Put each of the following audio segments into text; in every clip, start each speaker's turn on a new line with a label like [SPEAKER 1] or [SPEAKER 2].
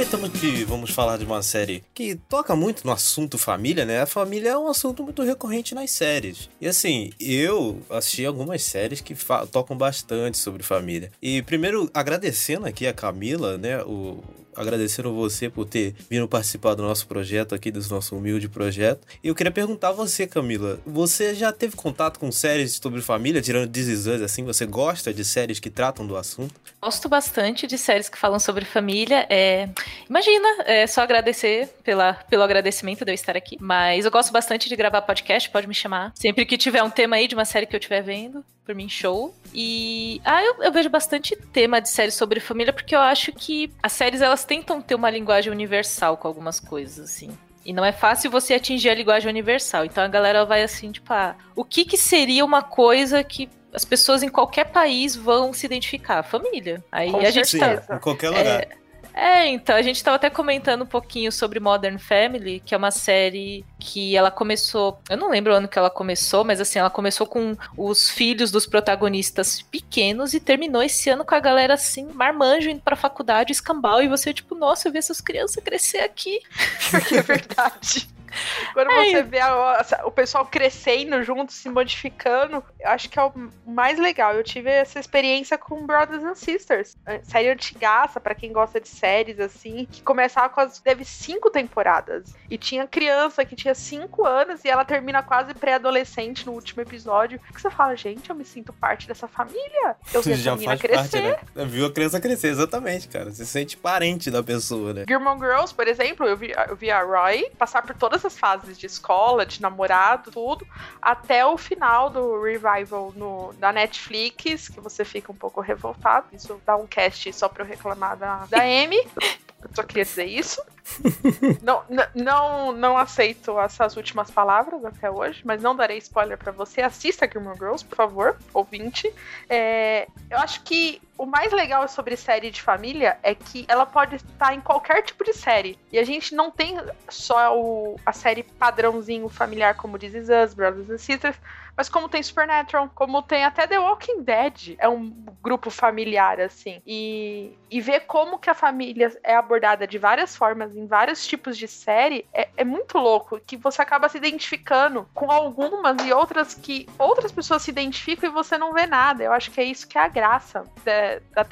[SPEAKER 1] aproveitando que vamos falar de uma série que toca muito no assunto família, né? A família é um assunto muito recorrente nas séries. E assim, eu assisti algumas séries que tocam bastante sobre família. E primeiro, agradecendo aqui a Camila, né? O, agradecendo você por ter vindo participar do nosso projeto aqui, do nosso humilde projeto. E eu queria perguntar a você, Camila, você já teve contato com séries sobre família, tirando This assim? Você gosta de séries que tratam do assunto?
[SPEAKER 2] Gosto bastante de séries que falam sobre família. É... Imagina, é só agradecer pela, pelo agradecimento de eu estar aqui. Mas eu gosto bastante de gravar podcast, pode me chamar. Sempre que tiver um tema aí de uma série que eu estiver vendo, por mim, show. E. Ah, eu, eu vejo bastante tema de séries sobre família, porque eu acho que as séries elas tentam ter uma linguagem universal com algumas coisas, assim. E não é fácil você atingir a linguagem universal. Então a galera vai assim, tipo, ah, o que que seria uma coisa que as pessoas em qualquer país vão se identificar? Família. Aí
[SPEAKER 1] Com
[SPEAKER 2] a gente
[SPEAKER 1] certeza. tá. Em qualquer lugar.
[SPEAKER 2] É, é, então, a gente tava até comentando um pouquinho sobre Modern Family, que é uma série que ela começou. Eu não lembro o ano que ela começou, mas assim, ela começou com os filhos dos protagonistas pequenos e terminou esse ano com a galera assim, marmanjo indo pra faculdade, escambau, e você, tipo, nossa, eu vi essas crianças crescer aqui.
[SPEAKER 3] Porque é verdade. Quando é você vê a, o pessoal crescendo junto, se modificando, eu acho que é o mais legal. Eu tive essa experiência com Brothers and Sisters. Série antigaça, para quem gosta de séries, assim, que começava com as. Teve cinco temporadas. E tinha criança que tinha cinco anos e ela termina quase pré-adolescente no último episódio. Que você fala, gente, eu me sinto parte dessa família. Eu vi a menina crescer. Parte,
[SPEAKER 1] né? Viu a criança crescer, exatamente, cara. Você se sente parente da pessoa, né?
[SPEAKER 3] Gilmore Girls, por exemplo, eu vi, eu vi a Roy passar por todas essas fases de escola, de namorado, tudo, até o final do revival no, da Netflix, que você fica um pouco revoltado. Isso dá um cast só pra eu reclamar da, da Amy. Eu só queria dizer isso. não, não, não aceito essas últimas palavras até hoje, mas não darei spoiler para você. Assista Gilmore Girls, por favor, ouvinte. É, eu acho que o mais legal sobre série de família é que ela pode estar em qualquer tipo de série. E a gente não tem só o, a série padrãozinho familiar como Is Us, Brothers and Sisters, mas como tem Supernatural, como tem até The Walking Dead, é um grupo familiar, assim. E, e ver como que a família é abordada de várias formas, em vários tipos de série, é, é muito louco, que você acaba se identificando com algumas e outras que outras pessoas se identificam e você não vê nada. Eu acho que é isso que é a graça da, da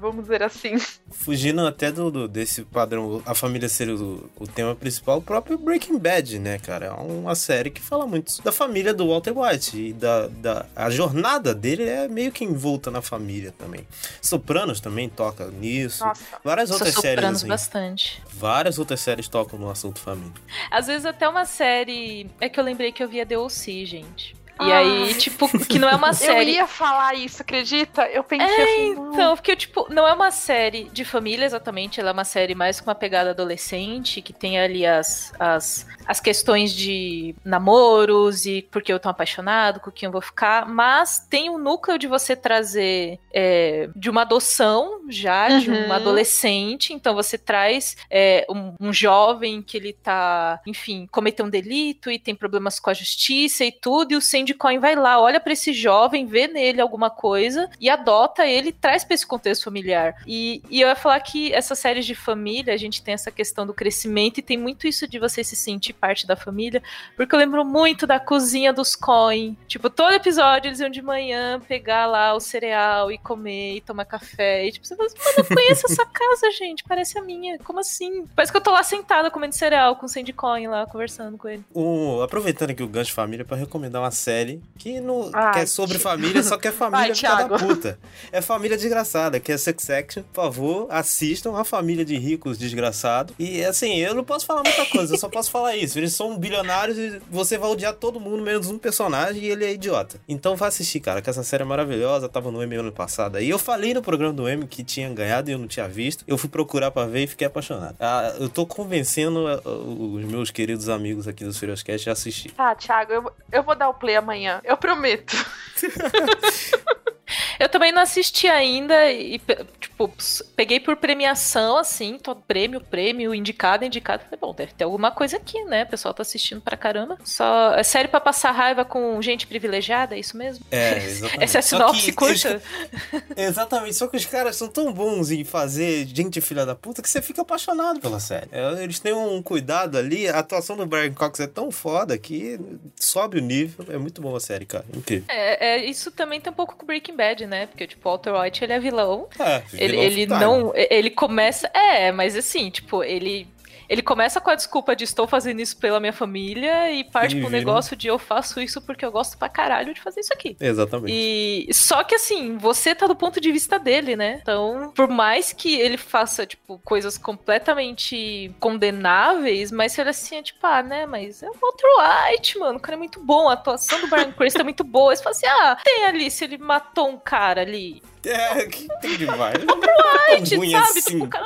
[SPEAKER 3] vamos dizer assim.
[SPEAKER 1] Fugindo até do, do desse padrão, a família ser o, o tema principal, o próprio Breaking Bad, né, cara? É uma série que fala muito da família família do Walter White. E da, da, a jornada dele é meio que envolta na família também. Sopranos também toca nisso. Nossa. Várias outras séries. Sopranos
[SPEAKER 2] assim, bastante.
[SPEAKER 1] Várias outras séries tocam no assunto família.
[SPEAKER 2] Às vezes até uma série. É que eu lembrei que eu via The O.C., gente. E ah. aí, tipo, que não é uma série.
[SPEAKER 3] Eu ia falar isso, acredita? Eu pensei
[SPEAKER 2] é, assim. Então, porque, tipo, não é uma série de família exatamente, ela é uma série mais com uma pegada adolescente, que tem ali as, as, as questões de namoros e porque eu tô apaixonado, com quem eu vou ficar, mas tem um núcleo de você trazer é, de uma adoção já, uhum. de um uhum. adolescente, então você traz é, um, um jovem que ele tá, enfim, cometeu um delito e tem problemas com a justiça e tudo, e o Coin vai lá, olha para esse jovem, vê nele alguma coisa e adota ele, traz para esse contexto familiar. E, e eu ia falar que essas séries de família, a gente tem essa questão do crescimento e tem muito isso de você se sentir parte da família, porque eu lembro muito da cozinha dos Coin. Tipo, todo episódio eles iam de manhã pegar lá o cereal e comer e tomar café. E tipo, você fala assim, mano, eu conheço essa casa, gente, parece a minha. Como assim? Parece que eu tô lá sentada comendo cereal com o Sandy Coin lá, conversando com ele.
[SPEAKER 1] O, aproveitando aqui o gancho família para recomendar uma série série que, não, Ai, que é sobre família, só que é família Ai, da puta. É família desgraçada, que é Succession. Por favor, assistam a família de ricos desgraçado. E assim, eu não posso falar muita coisa, eu só posso falar isso. Eles são bilionários e você vai odiar todo mundo, menos um personagem, e ele é idiota. Então vai assistir, cara, que essa série é maravilhosa. Tava no M ano passado. E eu falei no programa do M que tinha ganhado e eu não tinha visto. Eu fui procurar para ver e fiquei apaixonado. Ah, eu tô convencendo ah, os meus queridos amigos aqui do Furioscast a assistir.
[SPEAKER 3] Tá, Thiago, eu, eu vou dar o play amanhã. Eu prometo.
[SPEAKER 2] eu também não assisti ainda e, tipo, peguei por premiação, assim, tô prêmio, prêmio, indicado, indicado. Falei, bom, deve ter alguma coisa aqui, né? O pessoal tá assistindo pra caramba. Só é série pra passar raiva com gente privilegiada, é isso mesmo?
[SPEAKER 1] É, exatamente.
[SPEAKER 2] Essa é a sinopse curta?
[SPEAKER 1] Exatamente, só que os caras são tão bons em fazer gente filha da puta que você fica apaixonado pela série. É, eles têm um cuidado ali, a atuação do Brian Cox é tão foda que sobe o nível. É muito boa a série, cara. Incrível.
[SPEAKER 2] É, é, isso também tem um pouco com Breaking Bad, né? Porque, tipo, o Walter White, ele é vilão.
[SPEAKER 1] É,
[SPEAKER 2] vilão ele, ele não... Ele começa... É, mas assim, tipo, ele ele começa com a desculpa de estou fazendo isso pela minha família e parte pro negócio de eu faço isso porque eu gosto pra caralho de fazer isso aqui.
[SPEAKER 1] Exatamente.
[SPEAKER 2] E só que assim, você tá do ponto de vista dele, né? Então, por mais que ele faça, tipo, coisas completamente condenáveis, mas você olha assim, é tipo, ah, né? Mas é o Walter White, mano. O cara é muito bom. A atuação do Brian Cranston é muito boa. Você fala assim, ah, tem ali, se ele matou um cara ali.
[SPEAKER 1] É, que tem demais.
[SPEAKER 2] Walter White, sabe? Assim. Tipo, o cara com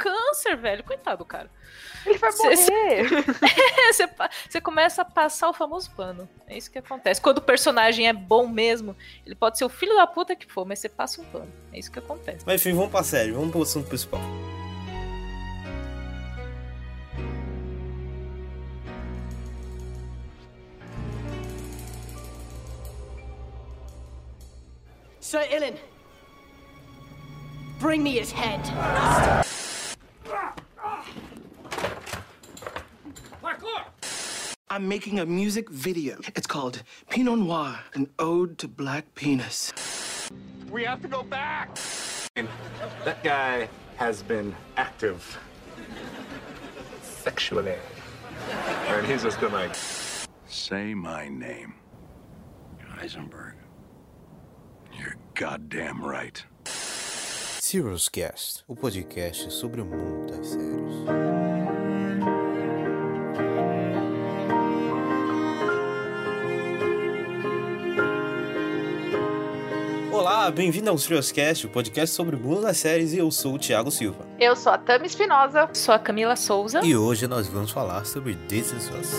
[SPEAKER 2] câncer, velho. Coitado do cara.
[SPEAKER 3] Ele vai morrer.
[SPEAKER 2] Você, você começa a passar o famoso pano. É isso que acontece. Quando o personagem é bom mesmo, ele pode ser o filho da puta que for, mas você passa um pano. É isso que acontece.
[SPEAKER 1] Mas enfim, vamos pra série, vamos pro assunto principal. Sir Ilan, bring me his head. I'm making a music video. It's called Pinot Noir, an ode to black penis. We have to go back! That guy has been active sexually. And he's just been like, Say my name. Heisenberg. You're goddamn right. Serious Cast, o podcast sobre o mundo das séries. Olá, bem-vindo ao Trioscast, o podcast sobre das séries, e eu sou o Thiago Silva.
[SPEAKER 3] Eu sou a Tami Espinosa.
[SPEAKER 2] Sou a Camila Souza.
[SPEAKER 1] E hoje nós vamos falar sobre This Is Us.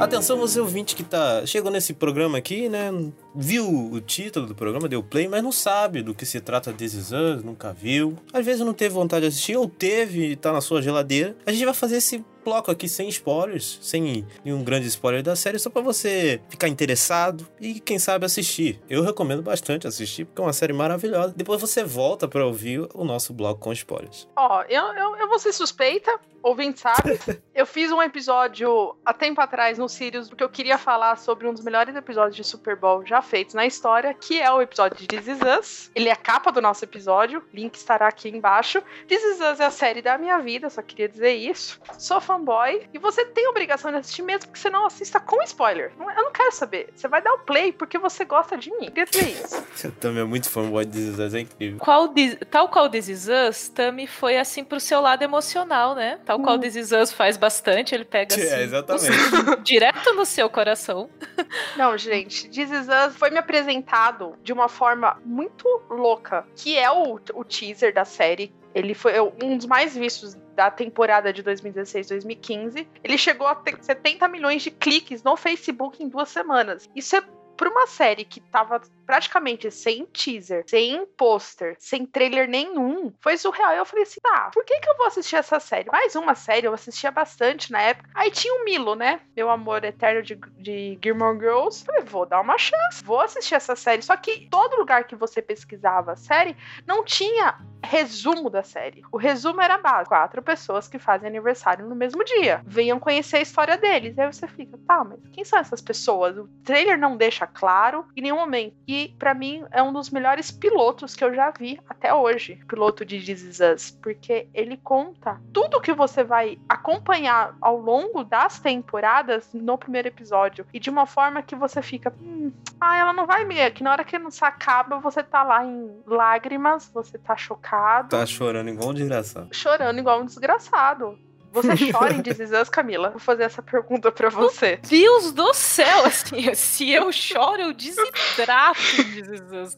[SPEAKER 1] Atenção você ouvinte que tá chegou nesse programa aqui, né? Viu o título do programa, deu play, mas não sabe do que se trata This Is Us, nunca viu. Às vezes não teve vontade de assistir, ou teve e tá na sua geladeira. A gente vai fazer esse bloco aqui sem spoilers, sem nenhum grande spoiler da série, só para você ficar interessado e quem sabe assistir. Eu recomendo bastante assistir, porque é uma série maravilhosa. Depois você volta para ouvir o nosso bloco com spoilers.
[SPEAKER 3] Ó, eu, eu, eu vou ser suspeita, ouvinte sabe. eu fiz um episódio há tempo atrás no Sirius, porque eu queria falar sobre um dos melhores episódios de Super Bowl já feitos na história, que é o episódio de This Is Us. Ele é a capa do nosso episódio, link estará aqui embaixo. This Is Us é a série da minha vida, só queria dizer isso. Sou fã fanboy e você tem a obrigação de assistir mesmo que você não assista com spoiler. Eu não quero saber. Você vai dar o play porque você gosta de mim. Quer dizer isso.
[SPEAKER 1] Você também é muito fanboy de This Is Us, é incrível.
[SPEAKER 2] Qual, tal qual This Is Us, Tami foi assim pro seu lado emocional, né? Tal qual hum. This Is Us faz bastante, ele pega é, assim.
[SPEAKER 1] É, exatamente.
[SPEAKER 2] direto no seu coração.
[SPEAKER 3] Não, gente, This Is Us foi me apresentado de uma forma muito louca, que é o, o teaser da série ele foi um dos mais vistos da temporada de 2016-2015. Ele chegou a ter 70 milhões de cliques no Facebook em duas semanas. Isso é para uma série que tava praticamente sem teaser, sem pôster, sem trailer nenhum, foi surreal. Eu falei assim, tá, por que que eu vou assistir essa série? Mais uma série, eu assistia bastante na época. Aí tinha o Milo, né? Meu amor eterno de, de Gilmore Girls. Falei, vou dar uma chance, vou assistir essa série. Só que todo lugar que você pesquisava a série, não tinha resumo da série. O resumo era básico. Quatro pessoas que fazem aniversário no mesmo dia. Venham conhecer a história deles. Aí você fica, tá, mas quem são essas pessoas? O trailer não deixa claro em nenhum momento. E que para mim é um dos melhores pilotos que eu já vi até hoje, piloto de This Is Us, porque ele conta tudo que você vai acompanhar ao longo das temporadas no primeiro episódio e de uma forma que você fica, hum, ah, ela não vai me, que na hora que não se acaba você tá lá em lágrimas, você tá chocado.
[SPEAKER 1] Tá chorando igual um desgraçado.
[SPEAKER 3] Chorando igual um desgraçado. Você chora em This Is Us, Camila? Vou fazer essa pergunta pra você.
[SPEAKER 2] Deus do céu, assim, se eu choro, eu desidrato em This Is Us.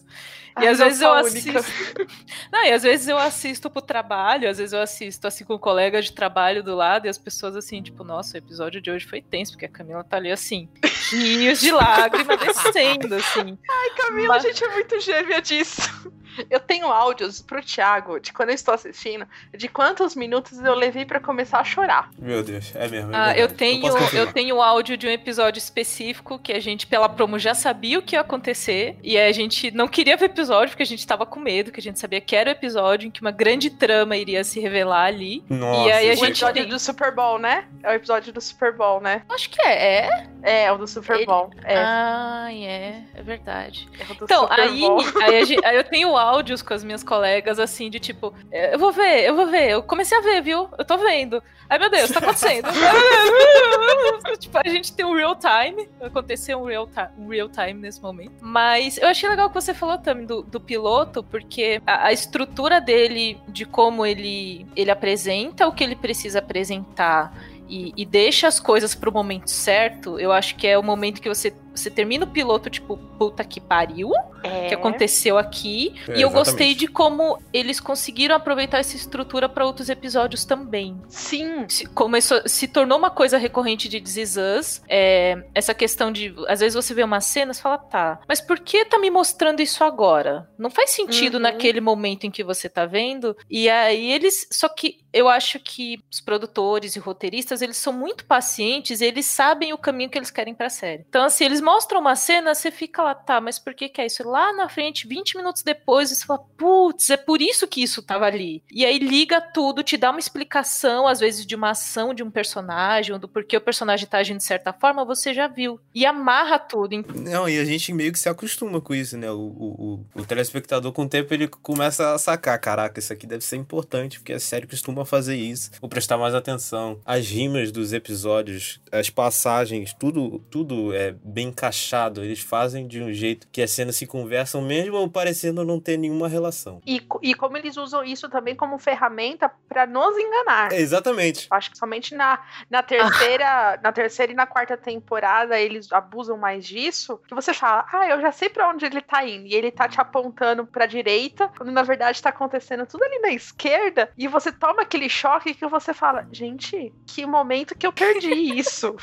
[SPEAKER 2] E às vezes eu assisto. Não, e às vezes eu assisto pro trabalho, às vezes eu assisto assim com um colega de trabalho do lado e as pessoas assim, tipo, nossa, o episódio de hoje foi tenso, porque a Camila tá ali assim, rios de lágrima descendo, assim.
[SPEAKER 3] Ai, Camila, Mas... a gente é muito gêmea disso. Eu tenho áudios pro Thiago de quando eu estou assistindo, de quantos minutos eu levei para começar a chorar.
[SPEAKER 1] Meu Deus, é mesmo. É
[SPEAKER 2] ah, eu tenho, eu, eu tenho áudio de um episódio específico que a gente, pela promo, já sabia o que ia acontecer. E a gente não queria ver o episódio porque a gente tava com medo, que a gente sabia que era o episódio em que uma grande trama iria se revelar ali.
[SPEAKER 3] Nossa, e aí a gente. O episódio tem... do Super Bowl, né? É o episódio do Super Bowl, né?
[SPEAKER 2] Acho que é. É,
[SPEAKER 3] é, é o do Super Bowl.
[SPEAKER 2] Ele... É. Ah, é. É verdade. É então, aí, aí, gente, aí eu tenho áudio áudios com as minhas colegas, assim, de tipo, é, eu vou ver, eu vou ver. Eu comecei a ver, viu? Eu tô vendo. Ai, meu Deus, tá acontecendo. tipo, a gente tem um real time. Aconteceu um real, um real time nesse momento. Mas eu achei legal o que você falou também do, do piloto, porque a, a, estrutura dele, de como ele, ele apresenta o que ele precisa apresentar e, e deixa as coisas pro momento certo, eu acho que é o momento que você você termina o piloto, tipo, puta que pariu, é. que aconteceu aqui. É, e eu gostei de como eles conseguiram aproveitar essa estrutura para outros episódios também.
[SPEAKER 3] Sim.
[SPEAKER 2] Se, começou, se tornou uma coisa recorrente de This Is Us, é, essa questão de. Às vezes você vê uma cena e fala, tá, mas por que tá me mostrando isso agora? Não faz sentido uhum. naquele momento em que você tá vendo. E aí eles. Só que eu acho que os produtores e roteiristas, eles são muito pacientes, eles sabem o caminho que eles querem pra série. Então, assim, eles mostram uma cena, você fica lá, tá, mas por que que é isso? Lá na frente, 20 minutos depois, você fala, putz, é por isso que isso tava ali. E aí liga tudo, te dá uma explicação, às vezes, de uma ação de um personagem, ou do porquê o personagem tá agindo de certa forma, você já viu. E amarra tudo.
[SPEAKER 1] Não, e a gente meio que se acostuma com isso, né? O, o, o, o telespectador, com o tempo, ele começa a sacar, caraca, isso aqui deve ser importante, porque a série costuma fazer isso. Vou prestar mais atenção. As rimas dos episódios, as passagens, tudo, tudo é bem encaixado. Eles fazem de um jeito que as cenas se conversam, mesmo parecendo não ter nenhuma relação.
[SPEAKER 3] E, e como eles usam isso também como ferramenta para nos enganar.
[SPEAKER 1] É, exatamente.
[SPEAKER 3] Acho que somente na, na terceira, na terceira e na quarta temporada eles abusam mais disso. Que você fala, ah, eu já sei para onde ele tá indo. E ele tá te apontando pra direita, quando na verdade tá acontecendo tudo ali na esquerda. E você toma aquele choque que você fala, gente, que momento que eu perdi isso.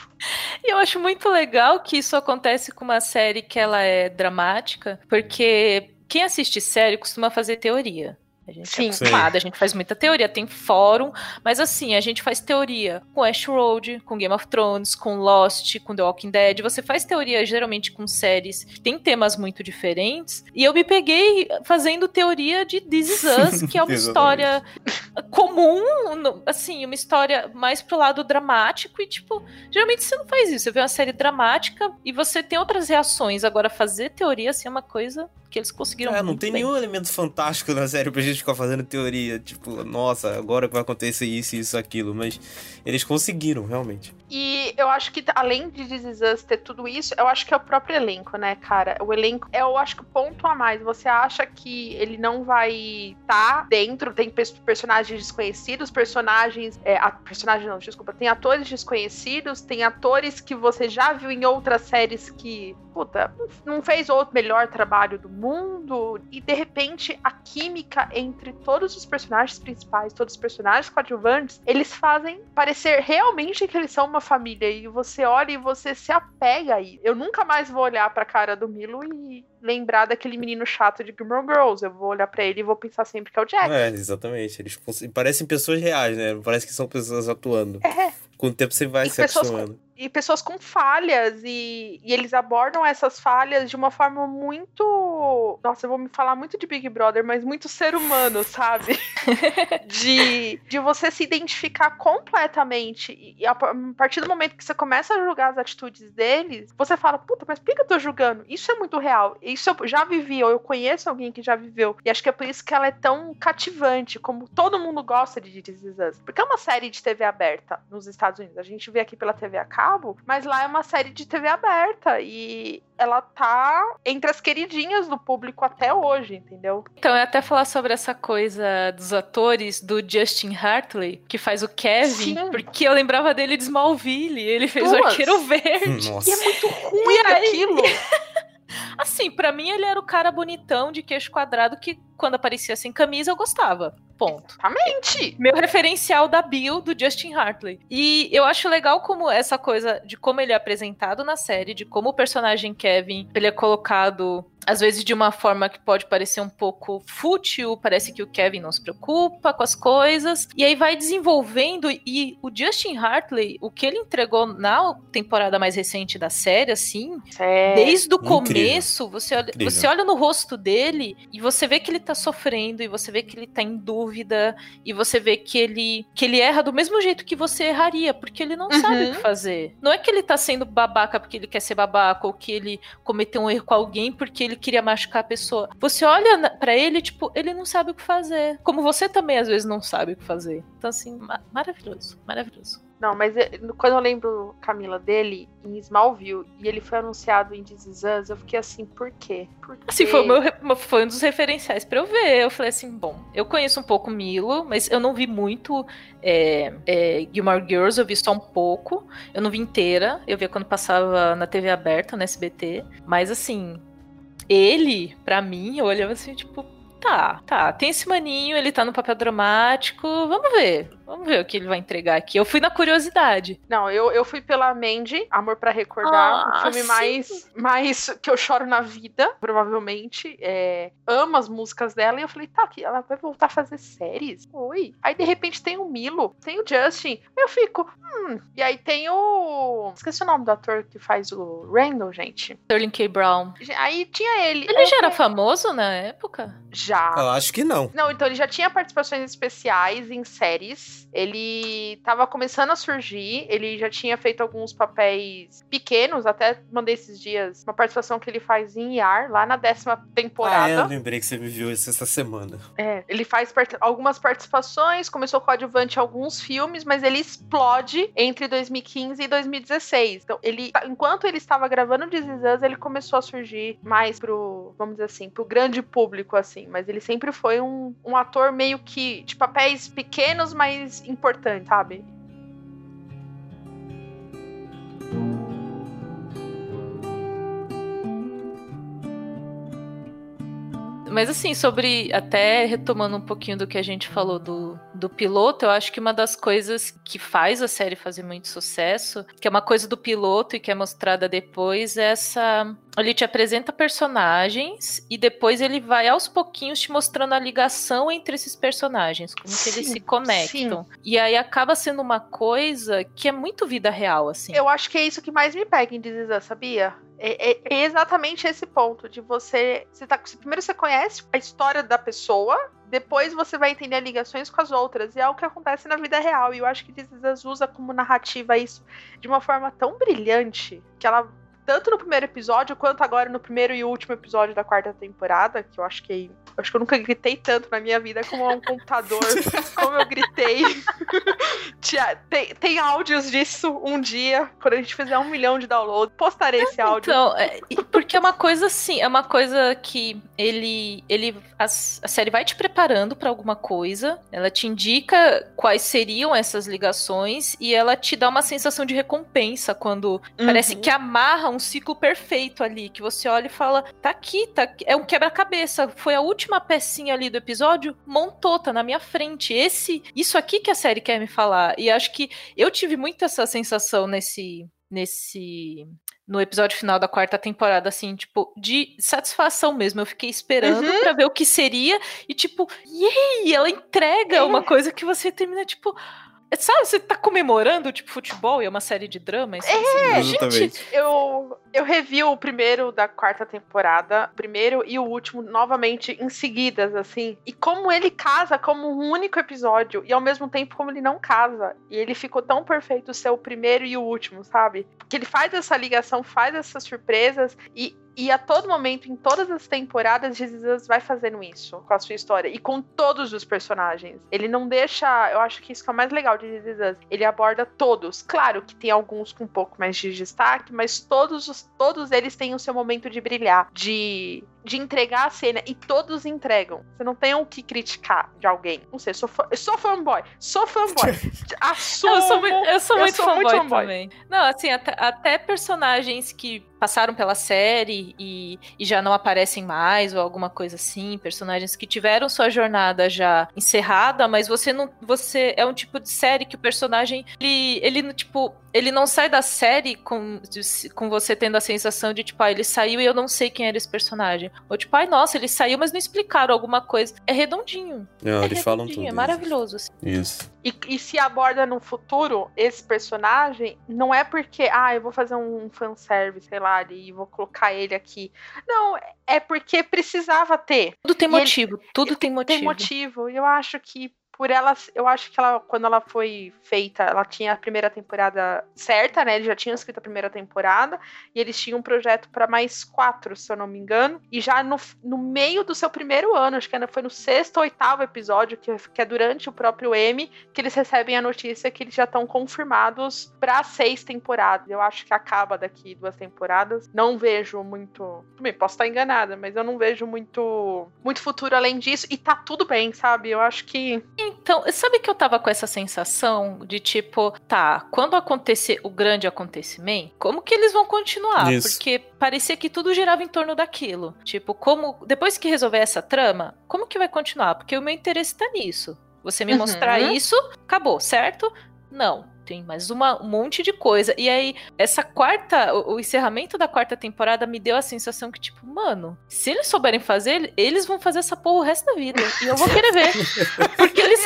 [SPEAKER 2] e eu acho muito legal que isso acontece acontece com uma série que ela é dramática, porque quem assiste série costuma fazer teoria. A gente Sim. é acostumado, a gente faz muita teoria, tem fórum, mas assim, a gente faz teoria com Ashroad, com Game of Thrones, com Lost, com The Walking Dead. Você faz teoria geralmente com séries que tem temas muito diferentes. E eu me peguei fazendo teoria de This Is Us, que é uma história comum, assim, uma história mais pro lado dramático. E, tipo, geralmente você não faz isso. Você vê uma série dramática e você tem outras reações. Agora, fazer teoria, assim, é uma coisa que eles conseguiram.
[SPEAKER 1] É, não tem
[SPEAKER 2] bem.
[SPEAKER 1] nenhum elemento fantástico na série pra gente ficar fazendo teoria, tipo, nossa, agora vai acontecer isso, isso, aquilo, mas eles conseguiram, realmente.
[SPEAKER 3] E eu acho que, além de This Is Us ter tudo isso, eu acho que é o próprio elenco, né, cara? O elenco, é, eu acho que o ponto a mais. Você acha que ele não vai estar tá dentro, tem personagens desconhecidos, personagens. É, a, personagem não, desculpa, tem atores desconhecidos, tem atores que você já viu em outras séries que, puta, não fez o melhor trabalho do mundo, e de repente a química entre todos os personagens principais, todos os personagens coadjuvantes, eles fazem parecer realmente que eles são uma família e você olha e você se apega aí. Eu nunca mais vou olhar pra cara do Milo e lembrar daquele menino chato de Gilmore Girls. Eu vou olhar para ele e vou pensar sempre que é o Jack.
[SPEAKER 1] É, exatamente. Eles parecem pessoas reais, né? Parece que são pessoas atuando. É. Com o tempo você vai e se acostumando.
[SPEAKER 3] E pessoas com falhas, e, e, eles abordam essas falhas de uma forma muito. Nossa, eu vou me falar muito de Big Brother, mas muito ser humano, sabe? de, de você se identificar completamente. E a partir do momento que você começa a julgar as atitudes deles, você fala, puta, mas por que eu tô julgando? Isso é muito real. Isso eu já vivi, ou eu conheço alguém que já viveu. E acho que é por isso que ela é tão cativante, como todo mundo gosta de This Is Us. Porque é uma série de TV aberta nos Estados Unidos. A gente vê aqui pela TV a cabo, mas lá é uma série de TV aberta e ela tá entre as queridinhas do público até hoje, entendeu?
[SPEAKER 2] Então, eu até falar sobre essa coisa dos atores do Justin Hartley, que faz o Kevin, Sim. porque eu lembrava dele de Smallville, ele fez Duas. o Arqueiro Verde.
[SPEAKER 3] Nossa. E é muito ruim aí... aquilo.
[SPEAKER 2] Assim, para mim ele era o cara bonitão de queixo quadrado que quando aparecia sem camisa eu gostava. Ponto.
[SPEAKER 3] Exatamente.
[SPEAKER 2] Meu referencial da Bill do Justin Hartley. E eu acho legal como essa coisa de como ele é apresentado na série, de como o personagem Kevin ele é colocado às vezes de uma forma que pode parecer um pouco fútil, parece que o Kevin não se preocupa com as coisas, e aí vai desenvolvendo e o Justin Hartley, o que ele entregou na temporada mais recente da série, assim, é. desde o começo, você olha, você olha no rosto dele e você vê que ele tá sofrendo e você vê que ele tá em dúvida e você vê que ele que ele erra do mesmo jeito que você erraria, porque ele não uhum. sabe o que fazer. Não é que ele tá sendo babaca porque ele quer ser babaca ou que ele cometeu um erro com alguém porque ele ele queria machucar a pessoa. Você olha para ele, tipo, ele não sabe o que fazer. Como você também às vezes não sabe o que fazer. Então, assim, maravilhoso, maravilhoso.
[SPEAKER 3] Não, mas eh, quando eu lembro, Camila, dele em Smallville e ele foi anunciado em This Is Us, eu fiquei assim, por quê? Por quê?
[SPEAKER 2] Assim, foi, meu, foi um dos referenciais para eu ver. Eu falei assim, bom, eu conheço um pouco Milo, mas eu não vi muito é, é, Gilmore Girls, eu vi só um pouco. Eu não vi inteira, eu via quando passava na TV aberta, no SBT. Mas assim, ele, para mim, eu olhava assim, tipo, tá, tá, tem esse maninho, ele tá no papel dramático, vamos ver. Vamos ver o que ele vai entregar aqui. Eu fui na curiosidade.
[SPEAKER 3] Não, eu, eu fui pela Mandy, Amor para Recordar. Ah, um filme mais, mais que eu choro na vida, provavelmente. É, amo as músicas dela. E eu falei, tá, ela vai voltar a fazer séries? Oi. Aí de repente tem o Milo, tem o Justin. Eu fico, hum. E aí tem o. Esqueci o nome do ator que faz o Randall, gente.
[SPEAKER 2] Sterling K. Brown.
[SPEAKER 3] Aí tinha ele.
[SPEAKER 2] Ele já era famoso na época?
[SPEAKER 3] Já.
[SPEAKER 1] Eu acho que não.
[SPEAKER 3] Não, então ele já tinha participações especiais em séries. Ele estava começando a surgir, ele já tinha feito alguns papéis pequenos, até mandei esses dias uma participação que ele faz em IAR, lá na décima temporada. Ah,
[SPEAKER 1] eu lembrei que você me viu isso essa semana.
[SPEAKER 3] É, ele faz part algumas participações, começou coadjuvante em alguns filmes, mas ele explode entre 2015 e 2016. Então, ele, enquanto ele estava gravando This Is Us, ele começou a surgir mais pro, vamos dizer assim, pro grande público, assim. Mas ele sempre foi um, um ator meio que de papéis pequenos, mas mais importante, sabe?
[SPEAKER 2] Mas assim, sobre. Até retomando um pouquinho do que a gente falou do, do piloto, eu acho que uma das coisas que faz a série fazer muito sucesso, que é uma coisa do piloto e que é mostrada depois, é essa. Ele te apresenta personagens e depois ele vai aos pouquinhos te mostrando a ligação entre esses personagens, como sim, que eles se conectam. Sim. E aí acaba sendo uma coisa que é muito vida real, assim.
[SPEAKER 3] Eu acho que é isso que mais me pega em This sabia? É, é, é, exatamente esse ponto de você, você tá, primeiro você conhece a história da pessoa, depois você vai entender ligações com as outras. E é o que acontece na vida real. E eu acho que This usa como narrativa isso de uma forma tão brilhante que ela tanto no primeiro episódio quanto agora no primeiro e último episódio da quarta temporada, que eu acho que acho que eu nunca gritei tanto na minha vida como um computador, como eu gritei. tem, tem áudios disso um dia, quando a gente fizer um milhão de downloads, postarei esse áudio.
[SPEAKER 2] Então, é, porque é uma coisa assim, é uma coisa que ele, ele a, a série vai te preparando para alguma coisa, ela te indica quais seriam essas ligações e ela te dá uma sensação de recompensa quando uhum. parece que amarra um ciclo perfeito ali, que você olha e fala, tá aqui, tá aqui. é um quebra-cabeça, foi a última pecinha ali do episódio, montou, tá na minha frente. Esse, isso aqui que a série quer me falar. E acho que eu tive muito essa sensação nesse nesse no episódio final da quarta temporada, assim, tipo, de satisfação mesmo. Eu fiquei esperando uhum. para ver o que seria e, tipo, yay! Ela entrega é. uma coisa que você termina, tipo, Sabe, você tá comemorando, tipo, futebol e é uma série de drama? Assim,
[SPEAKER 3] é, assim. gente, eu, eu revi o primeiro da quarta temporada, primeiro e o último, novamente, em seguidas, assim. E como ele casa como um único episódio, e ao mesmo tempo como ele não casa. E ele ficou tão perfeito ser o primeiro e o último, sabe? Que ele faz essa ligação, faz essas surpresas, e e a todo momento, em todas as temporadas, Jesus vai fazendo isso com a sua história e com todos os personagens. Ele não deixa. Eu acho que isso que é o mais legal de Jesus. Ele aborda todos. Claro que tem alguns com um pouco mais de destaque, mas todos, os, todos eles têm o seu momento de brilhar, de de entregar a cena e todos entregam. Você não tem o que criticar de alguém. Não sei, sou fã, eu sou fanboy. Sou fanboy. Assumo,
[SPEAKER 2] eu sou, muito, eu sou muito, eu sou fanboy, muito fanboy também. Não, assim, até, até personagens que passaram pela série e, e, já não aparecem mais ou alguma coisa assim, personagens que tiveram sua jornada já encerrada, mas você não você é um tipo de série que o personagem ele, ele tipo ele não sai da série com, com você tendo a sensação de, tipo, ah, ele saiu e eu não sei quem era esse personagem. Ou tipo, ai, nossa, ele saiu, mas não explicaram alguma coisa. É redondinho.
[SPEAKER 1] Não,
[SPEAKER 2] é
[SPEAKER 1] eles redondinho, falam tudo.
[SPEAKER 2] É maravilhoso. Assim.
[SPEAKER 1] Isso.
[SPEAKER 3] E, e, se aborda no futuro esse personagem, não é porque, ah, eu vou fazer um fanservice, sei lá, e vou colocar ele aqui. Não, é porque precisava ter.
[SPEAKER 2] Tudo tem motivo, ele, tudo tem motivo.
[SPEAKER 3] Tem motivo. E eu acho que por ela, eu acho que ela, quando ela foi feita, ela tinha a primeira temporada certa, né? Eles já tinham escrito a primeira temporada e eles tinham um projeto para mais quatro, se eu não me engano. E já no, no meio do seu primeiro ano, acho que ainda foi no sexto ou oitavo episódio, que, que é durante o próprio M, que eles recebem a notícia que eles já estão confirmados para seis temporadas. Eu acho que acaba daqui duas temporadas. Não vejo muito. Também posso estar enganada, mas eu não vejo muito, muito futuro além disso. E tá tudo bem, sabe? Eu acho que
[SPEAKER 2] então, sabe que eu tava com essa sensação de tipo, tá, quando acontecer o grande acontecimento, como que eles vão continuar? Isso. Porque parecia que tudo girava em torno daquilo. Tipo, como depois que resolver essa trama, como que vai continuar? Porque o meu interesse tá nisso. Você me uhum. mostrar isso, acabou, certo? Não tem mais uma, um monte de coisa. E aí, essa quarta, o, o, encerramento da quarta temporada me deu a sensação que, tipo, mano, se eles souberem fazer, eles vão fazer essa porra o resto da vida. E eu vou querer ver. Porque eles.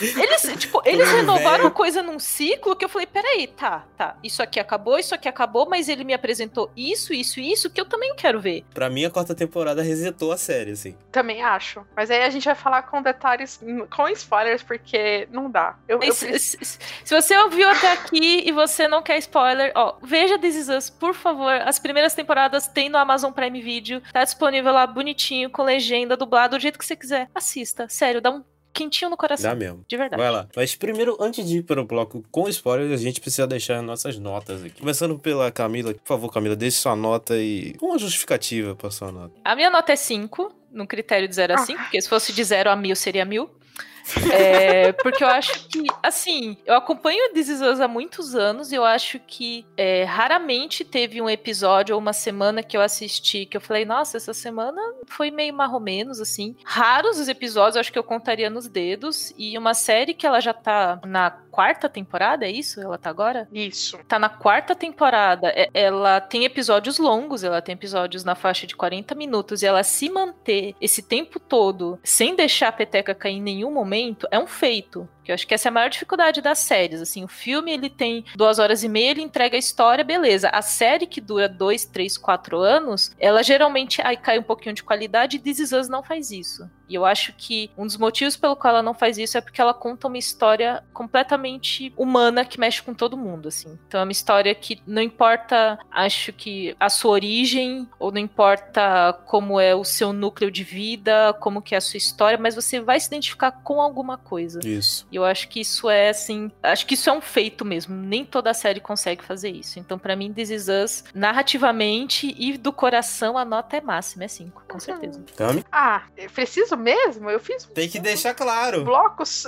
[SPEAKER 2] Eles, tipo, eles renovaram a coisa num ciclo que eu falei, peraí, tá, tá, isso aqui acabou, isso aqui acabou, mas ele me apresentou isso, isso e isso que eu também quero ver.
[SPEAKER 1] Pra mim, a quarta temporada resetou a série, assim.
[SPEAKER 3] Também acho. Mas aí a gente vai falar com detalhes, com spoilers, porque não dá. Eu, eu...
[SPEAKER 2] Se, se, se, você ouviu até aqui e você não quer spoiler, ó, veja This Is Us, por favor. As primeiras temporadas tem no Amazon Prime Video, tá disponível lá bonitinho, com legenda, dublado, do jeito que você quiser. Assista, sério, dá um quentinho no coração.
[SPEAKER 1] Dá mesmo.
[SPEAKER 2] De verdade.
[SPEAKER 1] Vai lá. Mas primeiro, antes de ir para o bloco com spoilers, a gente precisa deixar nossas notas aqui. Começando pela Camila. Por favor, Camila, deixe sua nota e uma justificativa para sua nota.
[SPEAKER 2] A minha nota é 5, no critério de 0 a 5, ah. porque se fosse de 0 a 1000 seria 1000. É, porque eu acho que, assim, eu acompanho This Is Us há muitos anos e eu acho que é, raramente teve um episódio ou uma semana que eu assisti que eu falei, nossa, essa semana foi meio marromenos, assim. Raros os episódios, acho que eu contaria nos dedos. E uma série que ela já tá na quarta temporada, é isso? Ela tá agora?
[SPEAKER 3] Isso.
[SPEAKER 2] Tá na quarta temporada. É, ela tem episódios longos, ela tem episódios na faixa de 40 minutos e ela se manter esse tempo todo sem deixar a peteca cair em nenhum momento momento é um feito. Que eu acho que essa é a maior dificuldade das séries. Assim, o filme ele tem duas horas e meia, ele entrega a história, beleza. A série que dura dois, três, quatro anos, ela geralmente aí cai um pouquinho de qualidade e This Is Us não faz isso. E eu acho que um dos motivos pelo qual ela não faz isso é porque ela conta uma história completamente humana que mexe com todo mundo, assim. Então é uma história que não importa, acho que a sua origem, ou não importa como é o seu núcleo de vida, como que é a sua história, mas você vai se identificar com alguma coisa.
[SPEAKER 1] Isso.
[SPEAKER 2] E eu acho que isso é, assim, acho que isso é um feito mesmo. Nem toda série consegue fazer isso. Então, para mim, This Is Us, narrativamente e do coração, a nota é máxima, é 5, com certeza.
[SPEAKER 1] Tami?
[SPEAKER 3] Ah, preciso mesmo? Eu fiz.
[SPEAKER 1] Tem que deixar claro.
[SPEAKER 3] Blocos.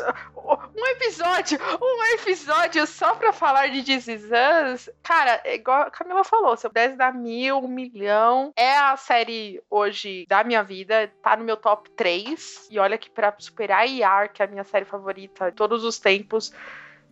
[SPEAKER 3] Um episódio, um episódio só pra falar de This Is Us. Cara, é igual a Camila falou, se eu pudesse dar mil, um milhão, é a série hoje da minha vida, tá no meu top 3. E olha que pra superar ER, que é a minha série favorita todos os tempos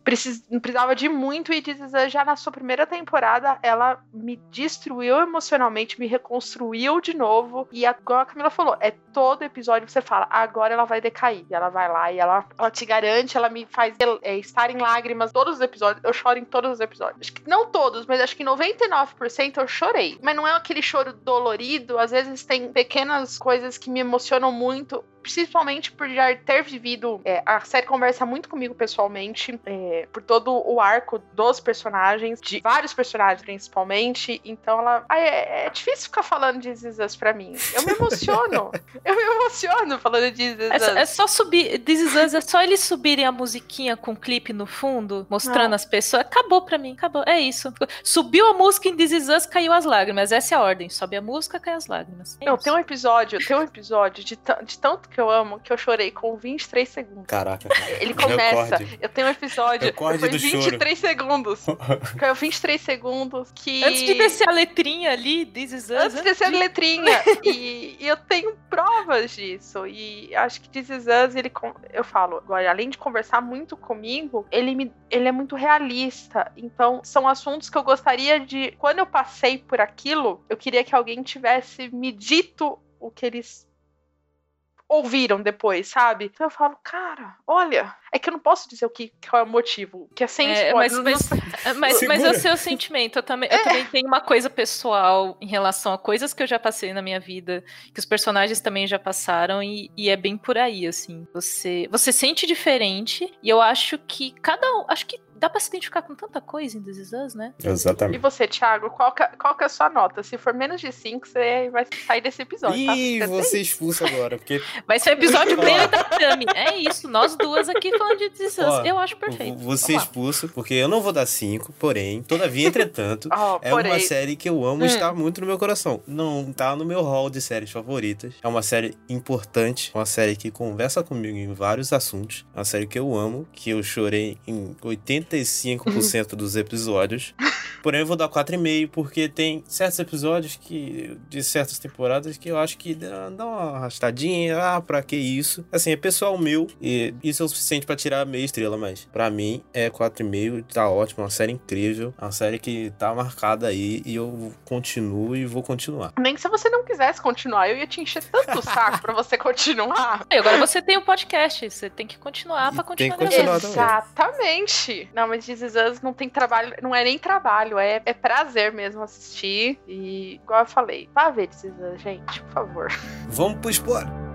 [SPEAKER 3] precis, precisava de muito e já na sua primeira temporada ela me destruiu emocionalmente, me reconstruiu de novo e agora a Camila falou, é todo episódio você fala, agora ela vai decair e ela vai lá e ela, ela te garante, ela me faz é, estar em lágrimas todos os episódios, eu choro em todos os episódios, acho que não todos, mas acho que 99% eu chorei, mas não é aquele choro dolorido, às vezes tem pequenas coisas que me emocionam muito principalmente por já ter vivido. É, a série conversa muito comigo pessoalmente. É, é, por todo o arco dos personagens, de vários personagens principalmente. Então ela. É, é difícil ficar falando de This Us pra mim. Eu me emociono. eu me emociono falando de This
[SPEAKER 2] Us. É, é só subir. This Us é só eles subirem a musiquinha com o clipe no fundo, mostrando Não. as pessoas. Acabou pra mim, acabou. É isso. Subiu a música em This Is Us, caiu as lágrimas. Essa é a ordem. Sobe a música, cai as lágrimas.
[SPEAKER 3] É Não, tem um episódio, tem um episódio de, de tanto que eu amo que eu chorei com 23 segundos.
[SPEAKER 1] Caraca.
[SPEAKER 3] Ele começa. Eu tenho um episódio. Foi 23 choro. segundos. Caiu 23 segundos que.
[SPEAKER 2] Antes de descer a letrinha ali, This Is Us.
[SPEAKER 3] Antes de descer a letrinha. e, e, eu tenho provas disso. E acho que This Is Us, ele. Eu falo, agora, além de conversar muito comigo, ele, me, ele é muito realista. Então, são assuntos que eu gostaria de. Quando eu passei por aquilo, eu queria que alguém tivesse me dito o que eles ouviram depois, sabe? Então eu falo, cara, olha, é que eu não posso dizer o que qual é o motivo, que é sem é,
[SPEAKER 2] Mas, mas, mas, mas, é o seu sentimento. Eu também, é. eu também tenho uma coisa pessoal em relação a coisas que eu já passei na minha vida, que os personagens também já passaram, e, e é bem por aí, assim. Você, você sente diferente, e eu acho que cada um. Acho que dá pra se identificar com tanta coisa em This Is Us, né?
[SPEAKER 1] Exatamente.
[SPEAKER 3] E você, Thiago, qual que, é, qual que é a sua nota? Se for menos de 5, você vai sair desse episódio,
[SPEAKER 1] tá? Ih, tá? você expulsa agora, porque...
[SPEAKER 2] Vai ser o episódio meu da Tami. É isso, nós duas aqui falando de This Is Us. Eu acho perfeito.
[SPEAKER 1] Você expulsa, porque eu não vou dar 5, porém, todavia, entretanto, oh, é porém. uma série que eu amo e hum. está muito no meu coração. Não tá no meu hall de séries favoritas. É uma série importante, uma série que conversa comigo em vários assuntos. É uma série que eu amo, que eu chorei em 80 95% dos episódios. Porém, eu vou dar 4,5 porque tem certos episódios que de certas temporadas que eu acho que dá, dá uma arrastadinha. Ah, pra que isso? Assim, é pessoal meu e isso é o suficiente para tirar meia estrela, mas para mim é 4,5, tá ótimo, uma série incrível, uma série que tá marcada aí e eu continuo e vou continuar.
[SPEAKER 3] Nem que se você não quisesse continuar, eu ia te encher tanto o saco para você continuar.
[SPEAKER 2] E agora você tem o um podcast, você tem que continuar para continuar. Tem que continuar
[SPEAKER 3] Exatamente. Não, mas This Is Us não tem trabalho, não é nem trabalho, é, é prazer mesmo assistir. E, igual eu falei, vá ver This Is Us, gente, por favor.
[SPEAKER 1] Vamos pro spoiler.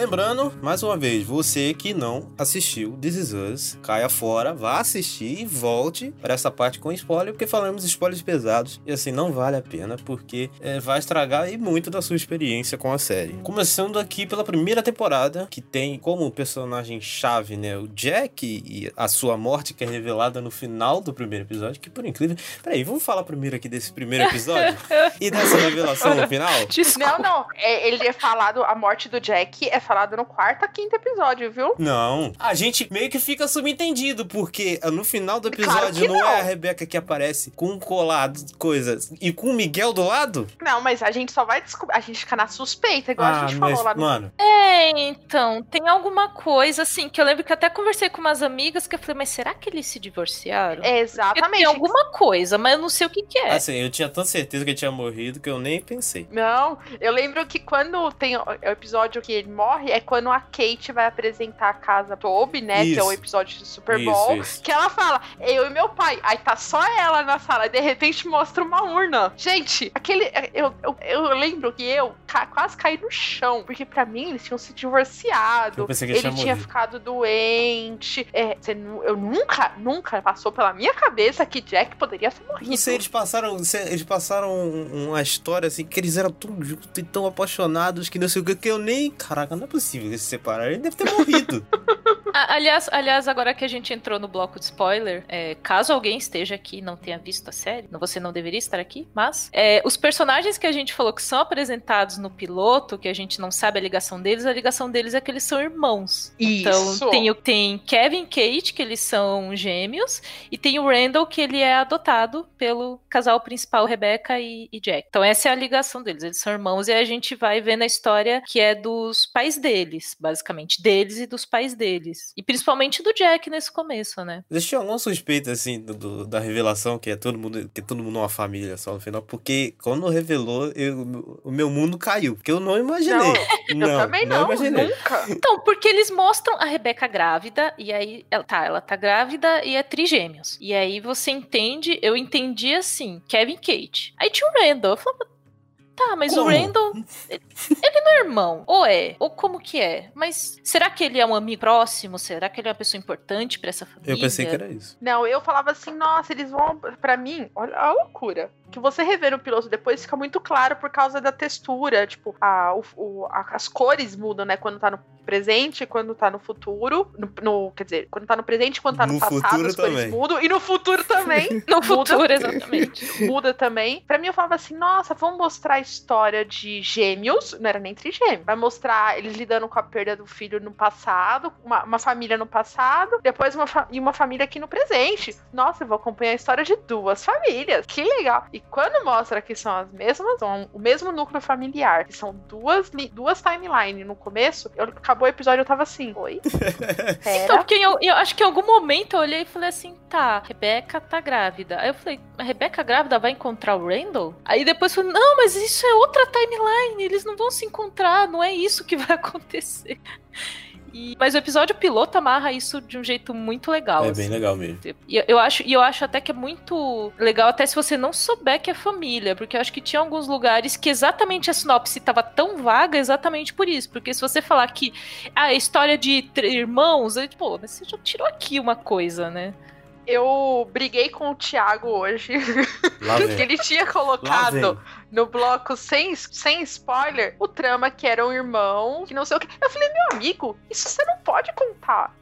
[SPEAKER 1] Lembrando, mais uma vez, você que não assistiu This Is Us, caia fora, vá assistir e volte para essa parte com spoiler, porque falamos spoilers pesados e assim não vale a pena, porque é, vai estragar e muito da sua experiência com a série. Começando aqui pela primeira temporada, que tem como personagem chave, né, o Jack e a sua morte que é revelada no final do primeiro episódio, que por incrível... Peraí, vamos falar primeiro aqui desse primeiro episódio e dessa revelação no final?
[SPEAKER 3] Desculpa. Não, não, é, ele é falado, a morte do Jack é falado no quarto a quinto episódio, viu?
[SPEAKER 1] Não. A gente meio que fica subentendido, porque no final do episódio claro não, não, é a Rebeca que aparece com um colado, coisas, e com o Miguel do lado?
[SPEAKER 3] Não, mas a gente só vai descobrir. A gente fica na suspeita, igual ah, a gente mas, falou lá no.
[SPEAKER 1] Mano.
[SPEAKER 2] É, então, tem alguma coisa assim que eu lembro que até conversei com umas amigas que eu falei, mas será que eles se divorciaram?
[SPEAKER 3] É, exatamente.
[SPEAKER 2] Tem alguma coisa, mas eu não sei o que, que é.
[SPEAKER 1] Assim, eu tinha tanta certeza que ele tinha morrido que eu nem pensei.
[SPEAKER 3] Não, eu lembro que quando tem o episódio que ele morre morre é quando a Kate vai apresentar a casa Toby, né? Isso. Que é o episódio de Super Bowl. Isso, isso. Que ela fala, eu e meu pai. Aí tá só ela na sala. E de repente mostra uma urna. Gente, aquele. Eu, eu, eu lembro que eu ca, quase caí no chão. Porque para mim eles tinham se divorciado. ele tinha, ficado doente. É, você, eu nunca, nunca passou pela minha cabeça que Jack poderia ser morrido.
[SPEAKER 1] Não sei, eles passaram. Eles passaram uma história assim que eles eram tão juntos e tão apaixonados que não sei o que, que eu nem. Caraca, não é possível eles se separaram. Ele deve ter morrido.
[SPEAKER 2] aliás, aliás, agora que a gente entrou no bloco de spoiler, é, caso alguém esteja aqui e não tenha visto a série, você não deveria estar aqui, mas é, os personagens que a gente falou que são apresentados no piloto, que a gente não sabe a ligação deles, a ligação deles é que eles são irmãos. Então, Isso. Então tem, tem Kevin e Kate, que eles são gêmeos, e tem o Randall, que ele é adotado pelo casal principal, Rebecca e, e Jack. Então essa é a ligação deles, eles são irmãos, e a gente vai ver na história que é dos pais deles, basicamente, deles e dos pais deles. E principalmente do Jack nesse começo, né?
[SPEAKER 1] Existia alguma suspeita, assim, do, do, da revelação que é todo mundo, que é todo mundo uma família só no final, porque quando revelou, eu, o meu mundo caiu. Porque eu não imaginei.
[SPEAKER 3] Não, eu também não, não imaginei. nunca.
[SPEAKER 2] Então, porque eles mostram a Rebeca grávida, e aí, ela, tá, ela tá grávida e é trigêmeos. E aí você entende, eu entendi assim, Kevin Kate. Aí tinha o Randall, eu falava, Tá, mas como? o Randall. Ele não é irmão. Ou é? Ou como que é? Mas será que ele é um amigo próximo? Será que ele é uma pessoa importante para essa família?
[SPEAKER 1] Eu pensei que era isso.
[SPEAKER 3] Não, eu falava assim, nossa, eles vão. para mim, olha a loucura que você rever no piloto depois fica muito claro por causa da textura. Tipo, a, o, o, a, as cores mudam, né? Quando tá no presente, quando tá no futuro. No, no quer dizer, quando tá no presente, quando tá no, no passado, as cores também. mudam. E no futuro também.
[SPEAKER 2] no futuro, exatamente.
[SPEAKER 3] Muda também. Pra mim, eu falava assim: nossa, vamos mostrar a história de gêmeos. Não era nem trigêmeo. Vai mostrar eles lidando com a perda do filho no passado, uma, uma família no passado, depois uma, e uma família aqui no presente. Nossa, eu vou acompanhar a história de duas famílias. Que legal. E quando mostra que são as mesmas, são o mesmo núcleo familiar, que são duas, duas timelines no começo, eu, acabou o episódio eu tava assim, oi?
[SPEAKER 2] então, porque eu, eu, acho que em algum momento eu olhei e falei assim, tá, Rebeca tá grávida. Aí eu falei, a Rebeca grávida vai encontrar o Randall? Aí depois eu falei, não, mas isso é outra timeline, eles não vão se encontrar, não é isso que vai acontecer. E, mas o episódio piloto amarra isso de um jeito muito legal.
[SPEAKER 1] É assim. bem legal mesmo.
[SPEAKER 2] E eu, eu, acho, e eu acho até que é muito legal, até se você não souber que é família, porque eu acho que tinha alguns lugares que exatamente a sinopse estava tão vaga exatamente por isso. Porque se você falar que ah, a história de irmãos, aí, pô, você já tirou aqui uma coisa, né?
[SPEAKER 3] Eu briguei com o Thiago hoje. que ele tinha colocado no bloco sem, sem spoiler o trama que era um irmão, que não sei o que. Eu falei, meu amigo, isso você não pode contar.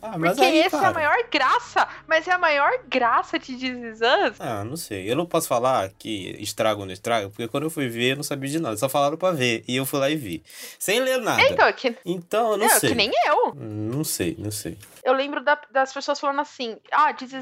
[SPEAKER 3] Ah, Porque aí, essa cara... é a maior graça, mas é a maior graça de This.
[SPEAKER 1] Ah, não sei. Eu não posso falar que estrago ou não estrago, porque quando eu fui ver, eu não sabia de nada. Só falaram pra ver. E eu fui lá e vi. Sem ler nada.
[SPEAKER 3] Então, que...
[SPEAKER 1] então eu não, não sei.
[SPEAKER 3] que nem eu.
[SPEAKER 1] Não sei, não sei
[SPEAKER 3] eu lembro da, das pessoas falando assim: ah, This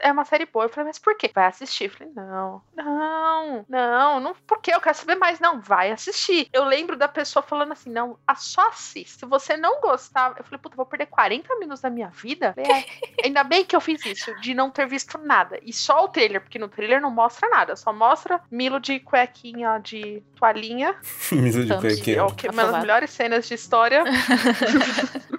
[SPEAKER 3] é uma série boa. Eu falei, mas por quê? Vai assistir. Eu falei, não, não, não, não, por quê? Eu quero saber mais. Não, vai assistir. Eu lembro da pessoa falando assim: não, só assiste. Se você não gostar, eu falei, puta, vou perder 40 minutos da minha vida? É, ainda bem que eu fiz isso, de não ter visto nada. E só o trailer, porque no trailer não mostra nada, só mostra Milo de cuequinha, de toalhinha.
[SPEAKER 1] Milo de cuequinha.
[SPEAKER 3] É uma das melhores cenas de história.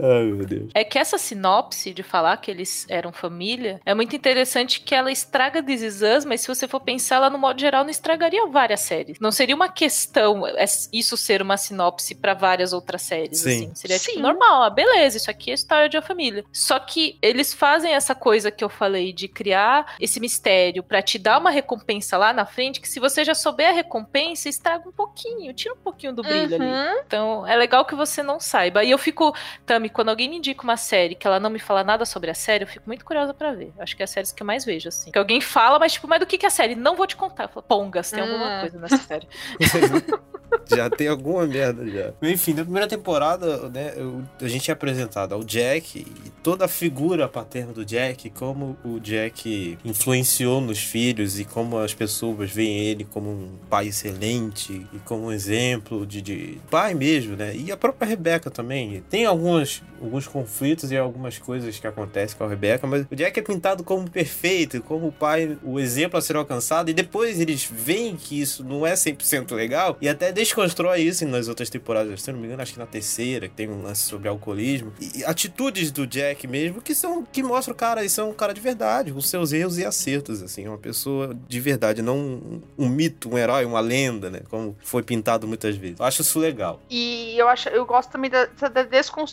[SPEAKER 1] Ai, meu Deus.
[SPEAKER 2] É que essa sinopse de falar que eles eram família é muito interessante que ela estraga This Is Us, mas se você for pensar, ela no modo geral não estragaria várias séries. Não seria uma questão é, isso ser uma sinopse para várias outras séries, Sim. assim. Seria tipo, Sim. tipo normal, ah, beleza, isso aqui é história de uma família. Só que eles fazem essa coisa que eu falei de criar esse mistério para te dar uma recompensa lá na frente, que se você já souber a recompensa, estraga um pouquinho, tira um pouquinho do brilho uhum. ali. Então, é legal que você não saiba. E eu fico Tami, quando alguém me indica uma série que ela não me fala nada sobre a série, eu fico muito curiosa para ver. Acho que é as séries que eu mais vejo, assim. Que alguém fala, mas tipo, mas do que, que é a série? Não vou te contar. Eu falo, Pongas, tem hum. alguma coisa nessa série.
[SPEAKER 1] já tem alguma merda já. Enfim, na primeira temporada, né, a gente é apresentado ao Jack e toda a figura paterna do Jack, como o Jack influenciou nos filhos e como as pessoas veem ele como um pai excelente e como um exemplo de, de pai mesmo, né? E a própria Rebecca também. Tem alguns, alguns conflitos e algumas coisas que acontecem com a Rebecca, mas o Jack é pintado como perfeito, como o pai, o exemplo a ser alcançado, e depois eles veem que isso não é 100% legal e até desconstrói isso nas outras temporadas. Se não me engano, acho que na terceira, que tem um lance sobre alcoolismo. E atitudes do Jack mesmo que são que mostram, cara, isso é um cara de verdade, com seus erros e acertos, assim, uma pessoa de verdade, não um, um mito, um herói, uma lenda, né? Como foi pintado muitas vezes. Eu acho isso legal.
[SPEAKER 3] E eu acho, eu gosto também da desconstrução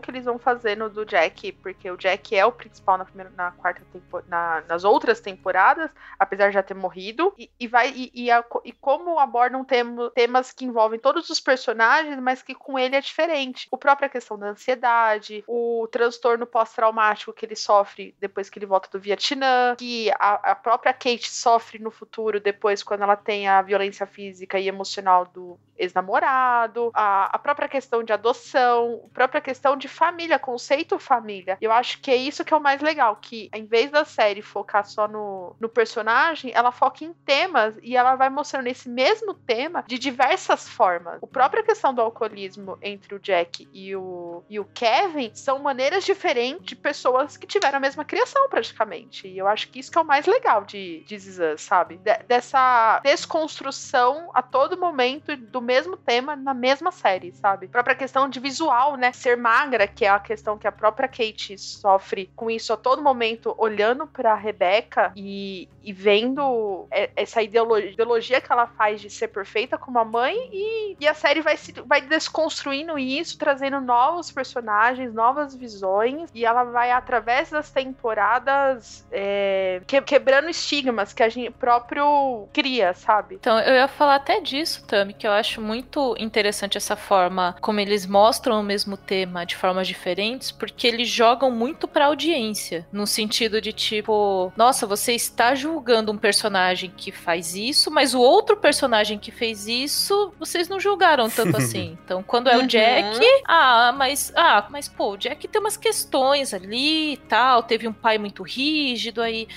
[SPEAKER 3] que eles vão fazendo do Jack, porque o Jack é o principal na primeira, na quarta na, nas outras temporadas, apesar de já ter morrido, e, e vai e, e, a, e como abordam tem, temas que envolvem todos os personagens, mas que com ele é diferente. O própria questão da ansiedade, o transtorno pós-traumático que ele sofre depois que ele volta do Vietnã, que a, a própria Kate sofre no futuro depois quando ela tem a violência física e emocional do ex-namorado, a, a própria questão de adoção, a própria questão de família, conceito família. Eu acho que é isso que é o mais legal, que em vez da série focar só no, no personagem, ela foca em temas e ela vai mostrando esse mesmo tema de diversas formas. A própria questão do alcoolismo entre o Jack e o, e o Kevin são maneiras diferentes de pessoas que tiveram a mesma criação, praticamente. E eu acho que isso que é o mais legal de, de sabe? De, dessa desconstrução a todo momento do mesmo tema na mesma série, sabe? A própria questão de visual, né? Ser magra, que é a questão que a própria Kate sofre com isso a todo momento, olhando pra Rebecca e, e vendo essa ideologia, que ela faz de ser perfeita como a mãe e, e a série vai, se, vai desconstruindo isso, trazendo novos personagens, novas visões e ela vai, através das temporadas, é, que, quebrando estigmas que a gente próprio cria, sabe?
[SPEAKER 2] Então, eu ia falar até disso, Tami, que eu acho muito interessante essa forma como eles mostram o mesmo tema de formas diferentes, porque eles jogam muito pra audiência, no sentido de tipo, nossa, você está julgando um personagem que faz isso, mas o outro personagem que fez isso, vocês não julgaram tanto assim. Então, quando é o Jack, uhum. ah, mas ah, mas pô, o Jack tem umas questões ali e tal, teve um pai muito rígido aí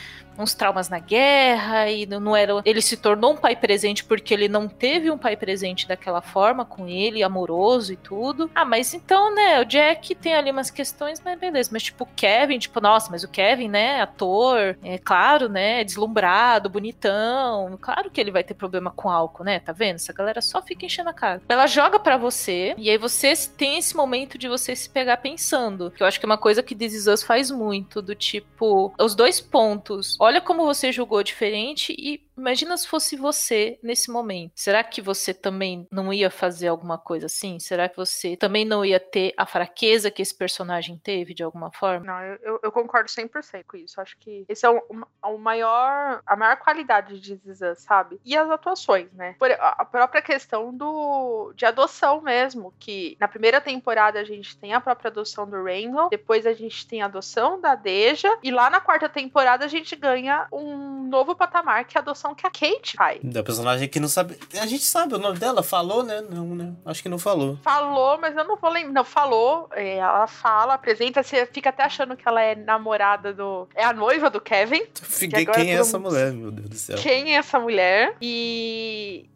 [SPEAKER 2] uns traumas na guerra e não era. Ele se tornou um pai presente porque ele não teve um pai presente daquela forma com ele, amoroso e tudo. Ah, mas então, né, o Jack tem ali umas questões, mas beleza. Mas tipo, o Kevin, tipo, nossa, mas o Kevin, né, ator, é claro, né, deslumbrado, bonitão. Claro que ele vai ter problema com álcool, né? Tá vendo? Essa galera só fica enchendo a cara. Ela joga para você e aí você tem esse momento de você se pegar pensando. Que eu acho que é uma coisa que This Is Us faz muito, do tipo, os dois pontos olha como você julgou diferente e Imagina se fosse você nesse momento. Será que você também não ia fazer alguma coisa assim? Será que você também não ia ter a fraqueza que esse personagem teve de alguma forma?
[SPEAKER 3] Não, eu, eu concordo 100% com isso. Acho que esse é o, o maior, a maior qualidade de Zizan, sabe? E as atuações, né? Por, a própria questão do de adoção mesmo, que na primeira temporada a gente tem a própria adoção do Randall, depois a gente tem a adoção da Deja, e lá na quarta temporada a gente ganha um novo patamar que é a adoção que a Kate faz.
[SPEAKER 1] Da personagem que não sabe. A gente sabe o nome dela, falou, né? Não, né? Acho que não falou.
[SPEAKER 3] Falou, mas eu não vou lembrar. Não, falou. É, ela fala, apresenta, você fica até achando que ela é namorada do. É a noiva do Kevin.
[SPEAKER 1] Fiquei, que quem é essa mulher, meu Deus do céu?
[SPEAKER 3] Quem é essa mulher? E.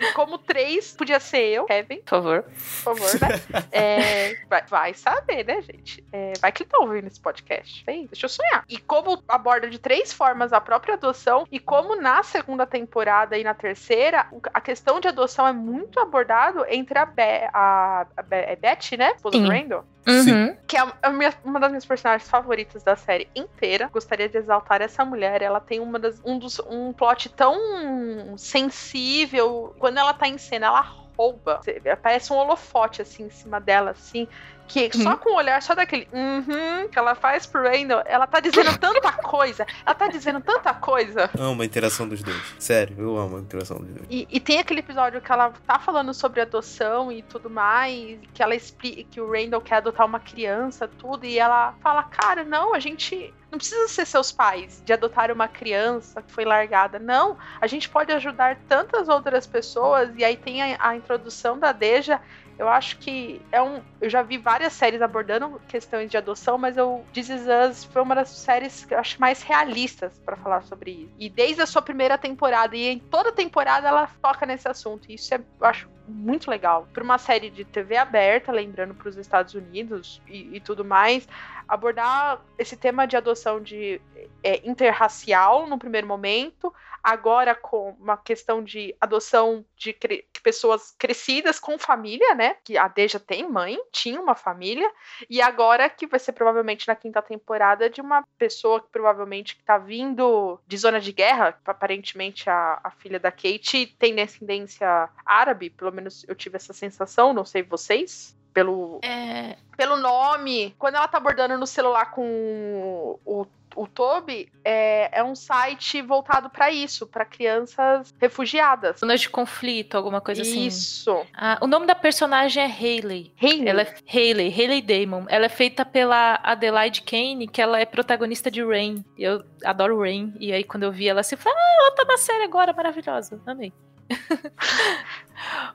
[SPEAKER 3] E como três, podia ser eu, Kevin.
[SPEAKER 2] Por favor.
[SPEAKER 3] Por favor, né? É, vai, vai, saber, né, gente? É, vai que ele tá ouvindo esse podcast. Bem, deixa eu sonhar. E como aborda de três formas a própria adoção, e como na segunda temporada e na terceira, a questão de adoção é muito abordado entre a, Be a, a Be é Beth, né? Esposa do Randall.
[SPEAKER 2] Uhum.
[SPEAKER 3] Que é a minha, uma das minhas personagens favoritas da série inteira. Gostaria de exaltar essa mulher. Ela tem uma das, um, dos, um plot tão sensível. Quando ela tá em cena, ela rouba. Parece um holofote assim em cima dela, assim que só com o olhar, só daquele uhum, que ela faz pro Randall, ela tá dizendo tanta coisa. Ela tá dizendo tanta coisa.
[SPEAKER 1] Amo a interação dos dois. Sério, eu amo a interação dos dois.
[SPEAKER 3] E, e tem aquele episódio que ela tá falando sobre adoção e tudo mais, que ela explica que o Randall quer adotar uma criança, tudo, e ela fala, cara, não, a gente não precisa ser seus pais de adotar uma criança que foi largada. Não, a gente pode ajudar tantas outras pessoas. E aí tem a, a introdução da Deja eu acho que é um. Eu já vi várias séries abordando questões de adoção, mas eu This Is Us foi uma das séries que eu acho mais realistas para falar sobre isso. E desde a sua primeira temporada e em toda temporada ela toca nesse assunto. E isso é, eu acho muito legal. Para uma série de TV aberta, lembrando para os Estados Unidos e, e, tudo mais, abordar esse tema de adoção de é, interracial no primeiro momento, agora com uma questão de adoção de cre pessoas crescidas com família, né? Que a Deja tem mãe, tinha uma família, e agora que vai ser provavelmente na quinta temporada de uma pessoa que provavelmente está vindo de zona de guerra, aparentemente a, a filha da Kate tem descendência árabe, pelo menos eu tive essa sensação, não sei vocês pelo,
[SPEAKER 2] é...
[SPEAKER 3] pelo nome. Quando ela tá abordando no celular com o o Toby é, é um site voltado para isso, para crianças refugiadas.
[SPEAKER 2] Zonas de conflito, alguma coisa
[SPEAKER 3] isso.
[SPEAKER 2] assim.
[SPEAKER 3] Isso.
[SPEAKER 2] Ah, o nome da personagem é Hayley.
[SPEAKER 3] Hayley?
[SPEAKER 2] Ela é Hayley, Hayley Damon. Ela é feita pela Adelaide Kane, que ela é protagonista de Rain. Eu adoro Rain. E aí, quando eu vi ela, assim, eu falei, ah, ela tá na série agora, maravilhosa. Amei.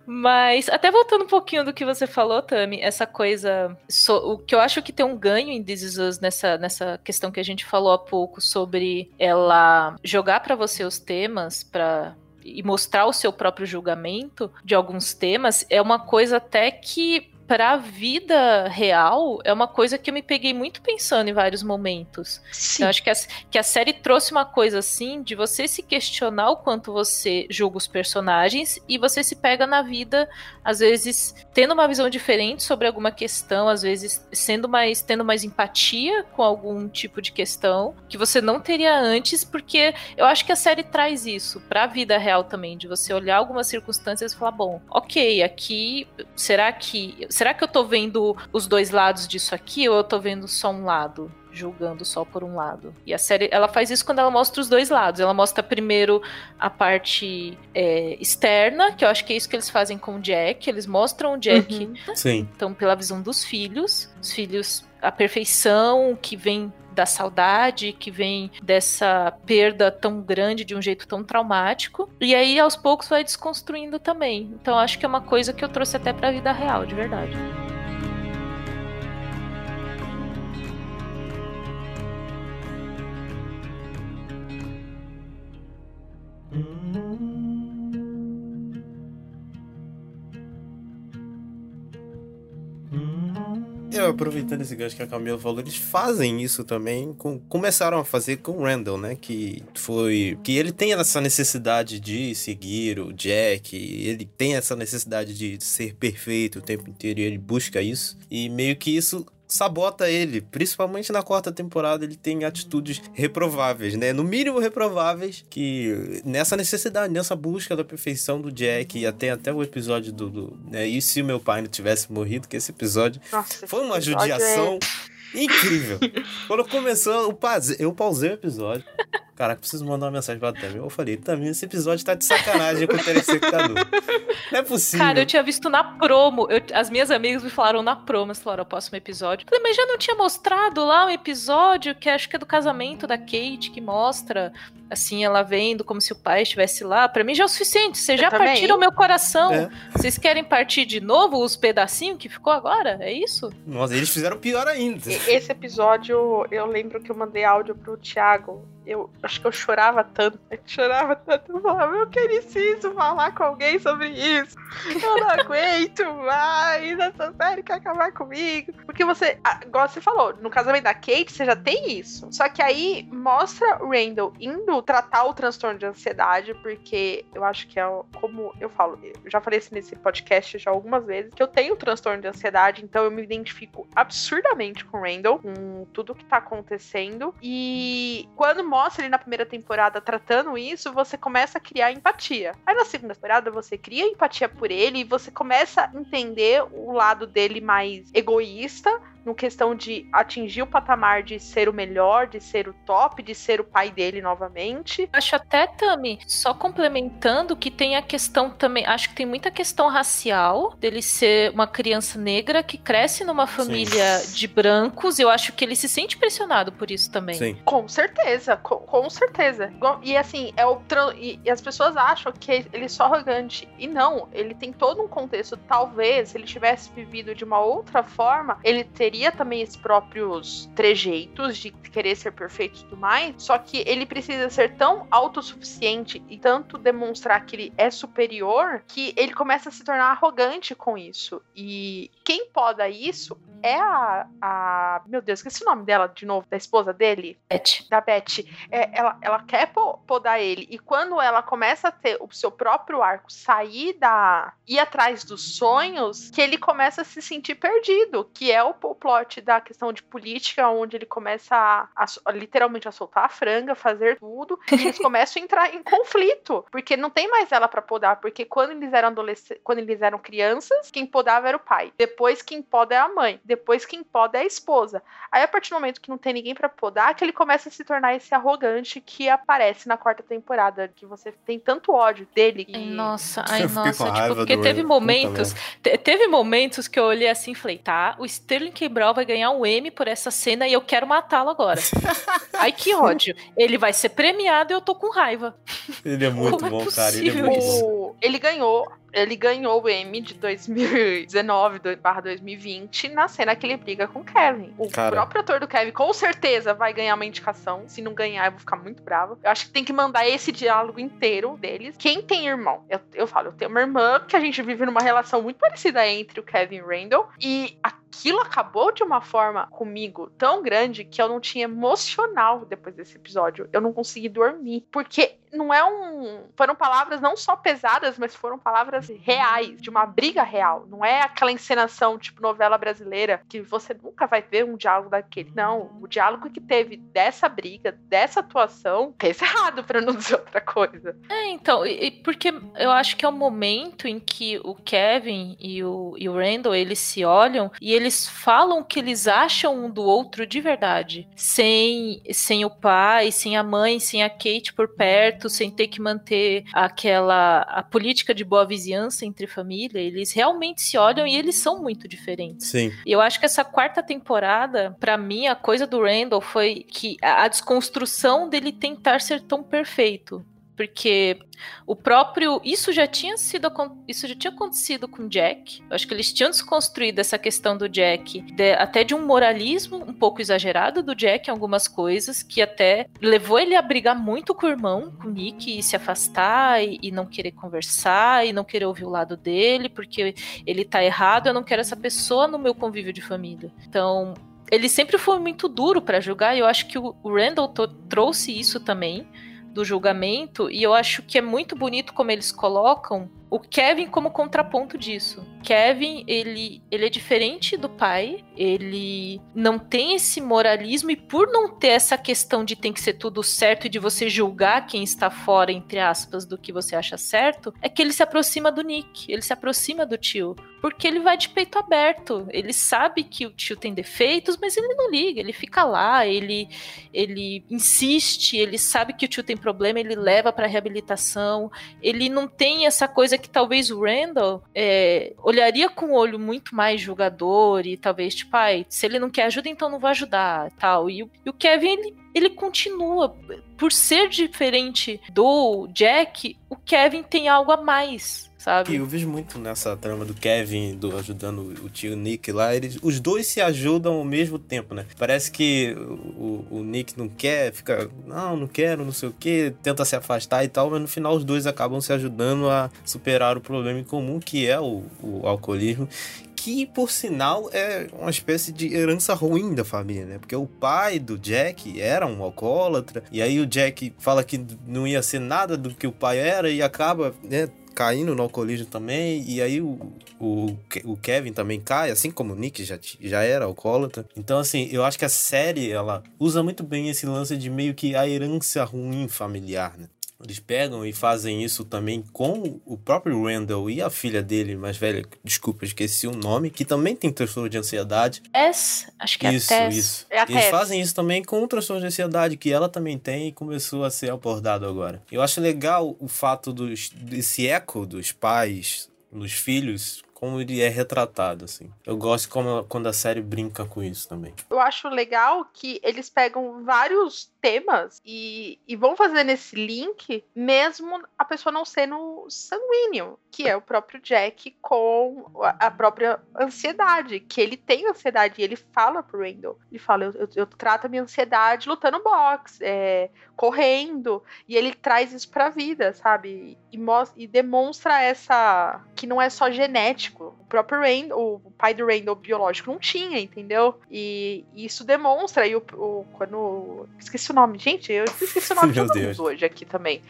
[SPEAKER 2] Mas, até voltando um pouquinho do que você falou, Tami, essa coisa. So, o que eu acho que tem um ganho em This Is Us nessa, nessa questão que a gente falou há pouco sobre ela jogar para você os temas para e mostrar o seu próprio julgamento de alguns temas é uma coisa até que para a vida real é uma coisa que eu me peguei muito pensando em vários momentos. Sim. Eu acho que a, que a série trouxe uma coisa assim de você se questionar o quanto você julga os personagens e você se pega na vida, às vezes tendo uma visão diferente sobre alguma questão, às vezes sendo mais tendo mais empatia com algum tipo de questão que você não teria antes, porque eu acho que a série traz isso para a vida real também, de você olhar algumas circunstâncias e falar, bom, ok, aqui será que será que eu tô vendo os dois lados disso aqui ou eu tô vendo só um lado? julgando só por um lado. E a série, ela faz isso quando ela mostra os dois lados. Ela mostra primeiro a parte é, externa, que eu acho que é isso que eles fazem com o Jack. Eles mostram o Jack,
[SPEAKER 1] uhum. Sim.
[SPEAKER 2] então pela visão dos filhos, os filhos a perfeição que vem da saudade, que vem dessa perda tão grande de um jeito tão traumático. E aí aos poucos vai desconstruindo também. Então acho que é uma coisa que eu trouxe até para a vida real, de verdade.
[SPEAKER 1] Eu, aproveitando esse gancho que a Camila falou, eles fazem isso também, com, começaram a fazer com o Randall, né? Que foi. Que ele tem essa necessidade de seguir o Jack, ele tem essa necessidade de ser perfeito o tempo inteiro e ele busca isso. E meio que isso sabota ele. Principalmente na quarta temporada, ele tem atitudes reprováveis, né? No mínimo reprováveis, que nessa necessidade, nessa busca da perfeição do Jack, e até, até o episódio do. do né? E se o meu pai não tivesse morrido, que esse episódio Nossa, foi uma judiação. É... Incrível. Quando começou, eu pausei, eu pausei o episódio. Caraca, preciso mandar uma mensagem pra Tami. Eu falei, Tami, esse episódio tá de sacanagem com o telespectador. Não é possível.
[SPEAKER 2] Cara, eu tinha visto na promo. Eu, as minhas amigas me falaram na promo, elas falaram, o próximo episódio. Eu falei, mas já não tinha mostrado lá um episódio que acho que é do casamento da Kate, que mostra, assim, ela vendo como se o pai estivesse lá. Pra mim já é o suficiente. Vocês já partiram o meu coração. É. Vocês querem partir de novo os pedacinhos que ficou agora? É isso?
[SPEAKER 1] Nossa, eles fizeram pior ainda.
[SPEAKER 3] Esse episódio, eu lembro que eu mandei áudio pro Thiago eu acho que eu chorava tanto, eu chorava tanto, eu falava, eu preciso falar com alguém sobre isso, eu não aguento mais, essa série quer acabar comigo. Porque você, igual você falou, no casamento da Kate, você já tem isso. Só que aí mostra o Randall indo tratar o transtorno de ansiedade, porque eu acho que é como eu falo, eu já falei isso nesse podcast já algumas vezes, que eu tenho transtorno de ansiedade, então eu me identifico absurdamente com o Randall, com tudo que tá acontecendo. E quando mostra ele na primeira temporada tratando isso, você começa a criar empatia. Aí na segunda temporada você cria empatia por ele e você começa a entender o lado dele mais egoísta no questão de atingir o patamar de ser o melhor, de ser o top, de ser o pai dele novamente.
[SPEAKER 2] Acho até, Tami, só complementando que tem a questão também, acho que tem muita questão racial dele ser uma criança negra que cresce numa família Sim. de brancos, eu acho que ele se sente pressionado por isso também.
[SPEAKER 1] Sim.
[SPEAKER 3] Com certeza, com, com certeza. E assim, é o e, e as pessoas acham que ele é só arrogante e não, ele tem todo um contexto, talvez se ele tivesse vivido de uma outra forma, ele teria teria também esses próprios trejeitos de querer ser perfeito e tudo mais, só que ele precisa ser tão autossuficiente e tanto demonstrar que ele é superior que ele começa a se tornar arrogante com isso. E quem poda isso é a, a. Meu Deus, esqueci o nome dela de novo, da esposa dele?
[SPEAKER 2] Beth.
[SPEAKER 3] Da Beth. É, ela, ela quer podar ele. E quando ela começa a ter o seu próprio arco, sair da. ir atrás dos sonhos, que ele começa a se sentir perdido. Que é o, o plot da questão de política, onde ele começa a, a, literalmente a soltar a franga, fazer tudo. E eles começam a entrar em conflito. Porque não tem mais ela para podar. Porque quando eles eram adolescentes, quando eles eram crianças, quem podava era o pai. Depois quem poda é a mãe depois quem poda é a esposa. Aí a partir do momento que não tem ninguém para podar, que ele começa a se tornar esse arrogante que aparece na quarta temporada, que você tem tanto ódio dele. Que...
[SPEAKER 2] Nossa, ai nossa, tipo, porque teve momentos, teve momentos que eu olhei assim e falei, tá, o Sterling Cabral vai ganhar um M por essa cena e eu quero matá-lo agora. ai que ódio. Ele vai ser premiado e eu tô com raiva.
[SPEAKER 1] Ele é muito Como é bom, é cara, ele é muito
[SPEAKER 3] bom. Ele ganhou Ele ganhou o Emmy de 2019/2020 na cena que ele briga com o Kevin. O Cara. próprio ator do Kevin com certeza vai ganhar uma indicação. Se não ganhar, eu vou ficar muito brava. Eu acho que tem que mandar esse diálogo inteiro deles. Quem tem irmão? Eu, eu falo, eu tenho uma irmã que a gente vive numa relação muito parecida entre o Kevin e o Randall. E aquilo acabou de uma forma comigo tão grande que eu não tinha emocional depois desse episódio. Eu não consegui dormir. Porque não é um. Foram palavras não só pesadas, mas foram palavras reais, de uma briga real. Não é aquela encenação tipo novela brasileira que você nunca vai ver um diálogo daquele. Não. O diálogo que teve dessa briga, dessa atuação, fez errado, pra não dizer outra coisa.
[SPEAKER 2] É, então, e, porque eu acho que é o momento em que o Kevin e o, e o Randall eles se olham e eles falam que eles acham um do outro de verdade. Sem, sem o pai, sem a mãe, sem a Kate por perto sem ter que manter aquela a política de boa vizinhança entre família, eles realmente se olham e eles são muito diferentes.
[SPEAKER 1] Sim.
[SPEAKER 2] E eu acho que essa quarta temporada, para mim, a coisa do Randall foi que a desconstrução dele tentar ser tão perfeito porque o próprio isso já tinha sido isso já tinha acontecido com Jack. Eu acho que eles tinham desconstruído essa questão do Jack, de, até de um moralismo um pouco exagerado do Jack em algumas coisas que até levou ele a brigar muito com o irmão, com o Nick, e se afastar e, e não querer conversar e não querer ouvir o lado dele porque ele tá errado. Eu não quero essa pessoa no meu convívio de família. Então ele sempre foi muito duro para julgar e eu acho que o Randall trouxe isso também do julgamento, e eu acho que é muito bonito como eles colocam o Kevin como contraponto disso. Kevin, ele, ele é diferente do pai, ele não tem esse moralismo e por não ter essa questão de tem que ser tudo certo e de você julgar quem está fora, entre aspas, do que você acha certo, é que ele se aproxima do Nick, ele se aproxima do tio, porque ele vai de peito aberto, ele sabe que o tio tem defeitos, mas ele não liga, ele fica lá, ele ele insiste, ele sabe que o tio tem problema, ele leva para reabilitação, ele não tem essa coisa que talvez o Randall é, olharia com um olho muito mais julgador e talvez, tipo, ai, se ele não quer ajuda, então não vai ajudar, tal. E, e o Kevin, ele, ele continua. Por ser diferente do Jack, o Kevin tem algo a mais sabe?
[SPEAKER 1] Eu vejo muito nessa trama do Kevin do, ajudando o tio Nick lá. Eles, os dois se ajudam ao mesmo tempo, né? Parece que o, o Nick não quer, fica, não, não quero, não sei o que, tenta se afastar e tal, mas no final os dois acabam se ajudando a superar o problema em comum, que é o, o alcoolismo que por sinal é uma espécie de herança ruim da família, né? Porque o pai do Jack era um alcoólatra, e aí o Jack fala que não ia ser nada do que o pai era e acaba, né, caindo no alcoolismo também, e aí o, o, o Kevin também cai, assim como o Nick já, já era alcoólatra. Então, assim, eu acho que a série, ela usa muito bem esse lance de meio que a herança ruim familiar, né? Eles pegam e fazem isso também com o próprio Randall e a filha dele, mais velha, desculpa, esqueci o nome, que também tem transtorno de ansiedade.
[SPEAKER 2] Tess? Acho que é
[SPEAKER 1] isso. Isso, é Eles Tess. fazem isso também com o transtorno de ansiedade, que ela também tem e começou a ser abordado agora. Eu acho legal o fato dos, desse eco dos pais nos filhos como ele é retratado, assim. Eu gosto como, quando a série brinca com isso também.
[SPEAKER 3] Eu acho legal que eles pegam vários temas e, e vão fazer nesse link, mesmo a pessoa não sendo sanguíneo, que é o próprio Jack com a própria ansiedade, que ele tem ansiedade e ele fala pro Randall. Ele fala: Eu, eu, eu trato a minha ansiedade lutando boxe, é, correndo, e ele traz isso pra vida, sabe? E, e demonstra essa. que não é só genético. O próprio Randall, o pai do Randall biológico não tinha, entendeu? E, e isso demonstra, e o, o, quando. Esqueci o nome, gente, eu esqueci o nome de todo mundo hoje aqui também.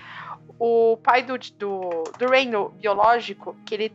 [SPEAKER 3] O pai do, do, do Reino biológico, que ele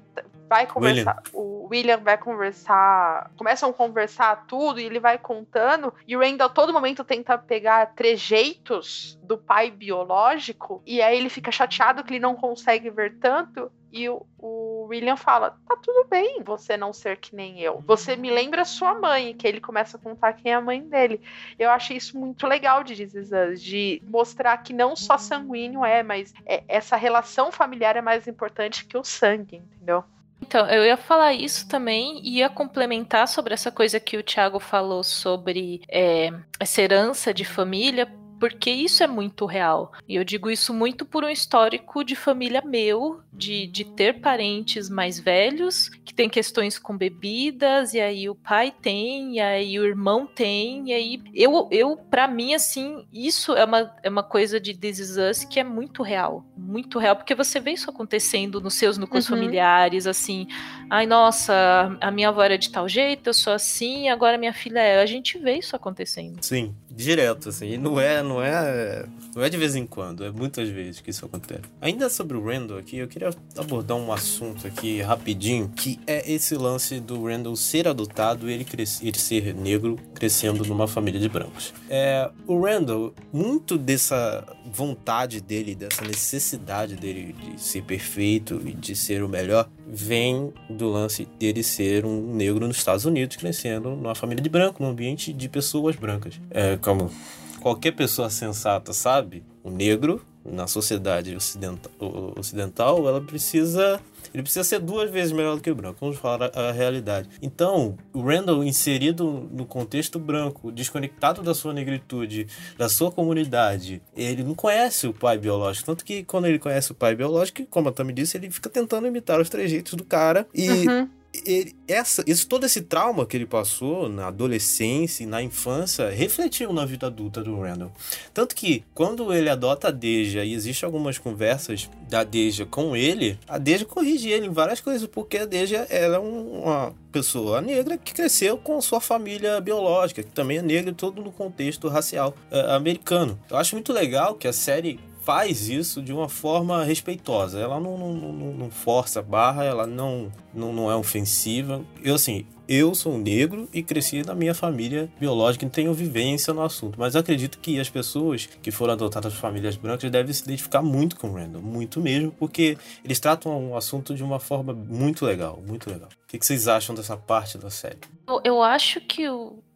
[SPEAKER 3] vai conversar. William. O William vai conversar. Começam a conversar tudo e ele vai contando. E o Randall a todo momento tenta pegar trejeitos do pai biológico. E aí ele fica chateado que ele não consegue ver tanto. E o, o William fala: tá tudo bem você não ser que nem eu. Você me lembra sua mãe, que ele começa a contar quem é a mãe dele. Eu achei isso muito legal de This de mostrar que não só sanguíneo é, mas é, essa relação familiar é mais importante que o sangue, entendeu?
[SPEAKER 2] Então, eu ia falar isso também e ia complementar sobre essa coisa que o Thiago falou sobre é, essa herança de família, porque isso é muito real. E eu digo isso muito por um histórico de família meu, de, de ter parentes mais velhos que tem questões com bebidas, e aí o pai tem, e aí o irmão tem, e aí eu, eu para mim, assim, isso é uma, é uma coisa de This Is Us que é muito real, muito real, porque você vê isso acontecendo nos seus núcleos uhum. familiares, assim, ai, nossa, a minha avó era de tal jeito, eu sou assim, agora minha filha é, a gente vê isso acontecendo.
[SPEAKER 1] Sim, direto, assim, e não é, não é, não é de vez em quando, é muitas vezes que isso acontece. Ainda sobre o Randall aqui, eu queria abordar um assunto aqui rapidinho, que é esse lance do Randall ser adotado e ele, crescer, ele ser negro crescendo numa família de brancos. É, o Randall, muito dessa vontade dele, dessa necessidade dele de ser perfeito e de ser o melhor, vem do lance dele ser um negro nos Estados Unidos, crescendo numa família de branco, num ambiente de pessoas brancas. É, como qualquer pessoa sensata sabe, o negro na sociedade ocidental, ocidental ela precisa ele precisa ser duas vezes melhor do que o branco. Vamos falar a, a, realidade. Então, o Randall inserido no contexto branco, desconectado da sua negritude, da sua comunidade, ele não conhece o pai biológico. Tanto que quando ele conhece o pai biológico, como a Tami disse, ele fica tentando imitar os trejeitos do cara. E uhum ele, essa, esse, todo esse trauma que ele passou na adolescência e na infância refletiu na vida adulta do Randall. Tanto que, quando ele adota a Deja e existe algumas conversas da Deja com ele, a Deja corrige ele em várias coisas, porque a Deja ela é uma pessoa negra que cresceu com sua família biológica, que também é negra, todo no contexto racial uh, americano. Eu acho muito legal que a série faz isso de uma forma respeitosa. Ela não, não, não, não força a barra, ela não, não, não é ofensiva. Eu, assim, eu sou negro e cresci na minha família biológica e tenho vivência no assunto. Mas acredito que as pessoas que foram adotadas por famílias brancas devem se identificar muito com o Randall, muito mesmo, porque eles tratam o assunto de uma forma muito legal, muito legal. O que vocês acham dessa parte da série?
[SPEAKER 2] Eu acho que,